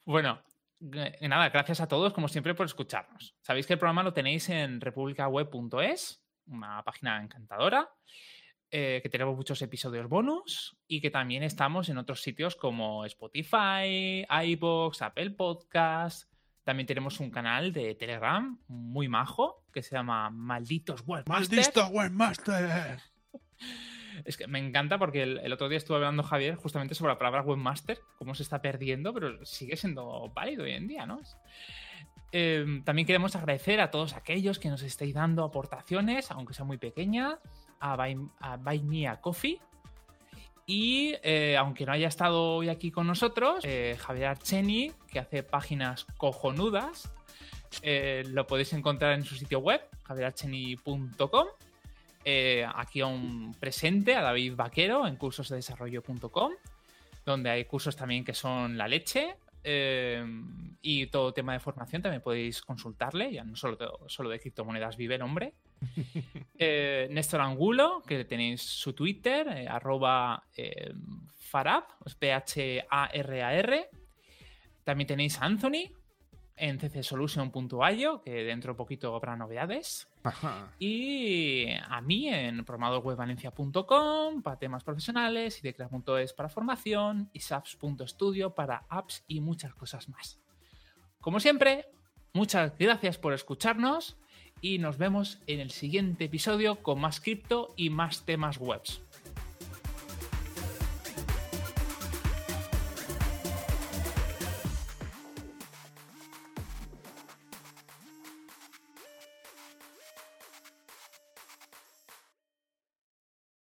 Bueno, nada, gracias a todos, como siempre, por escucharnos. Sabéis que el programa lo tenéis en republicaweb.es, una página encantadora. Eh, que tenemos muchos episodios bonus y que también estamos en otros sitios como Spotify, iBox, Apple Podcast. También tenemos un canal de Telegram muy majo que se llama Malditos Webmaster. ¡Malditos Webmaster! Es que me encanta porque el, otro día estuve hablando Javier justamente sobre la palabra webmaster, cómo se está perdiendo, pero sigue siendo válido hoy en día, ¿no? Em, también queremos agradecer a todos aquellos que nos estáis dando aportaciones, aunque sea muy pequeñas, a Buy, Me a Coffee. Y eh, aunque no haya estado hoy aquí con nosotros, eh, Javier Archeni, que hace páginas cojonudas, eh, lo podéis encontrar en su sitio web, javierarcheni.com. aquí un presente a David Vaquero en cursosdedesarrollo.com, donde hay cursos también que son la leche. Y todo tema de formación también podéis consultarle, ya no solo, solo de criptomonedas vive el hombre. Eh, Néstor Angulo, que tenéis su Twitter, eh, arroba Farab, P-H-A-R-A-R. También tenéis a Anthony, en ccsolution.io, que dentro de poquito habrá novedades. Y a mí en programadorwebvalencia.com para temas profesionales, y decra.es para formación, y saps.studio para apps y muchas cosas más. Como siempre, muchas gracias por escucharnos y nos vemos en el siguiente episodio con más cripto y más temas webs.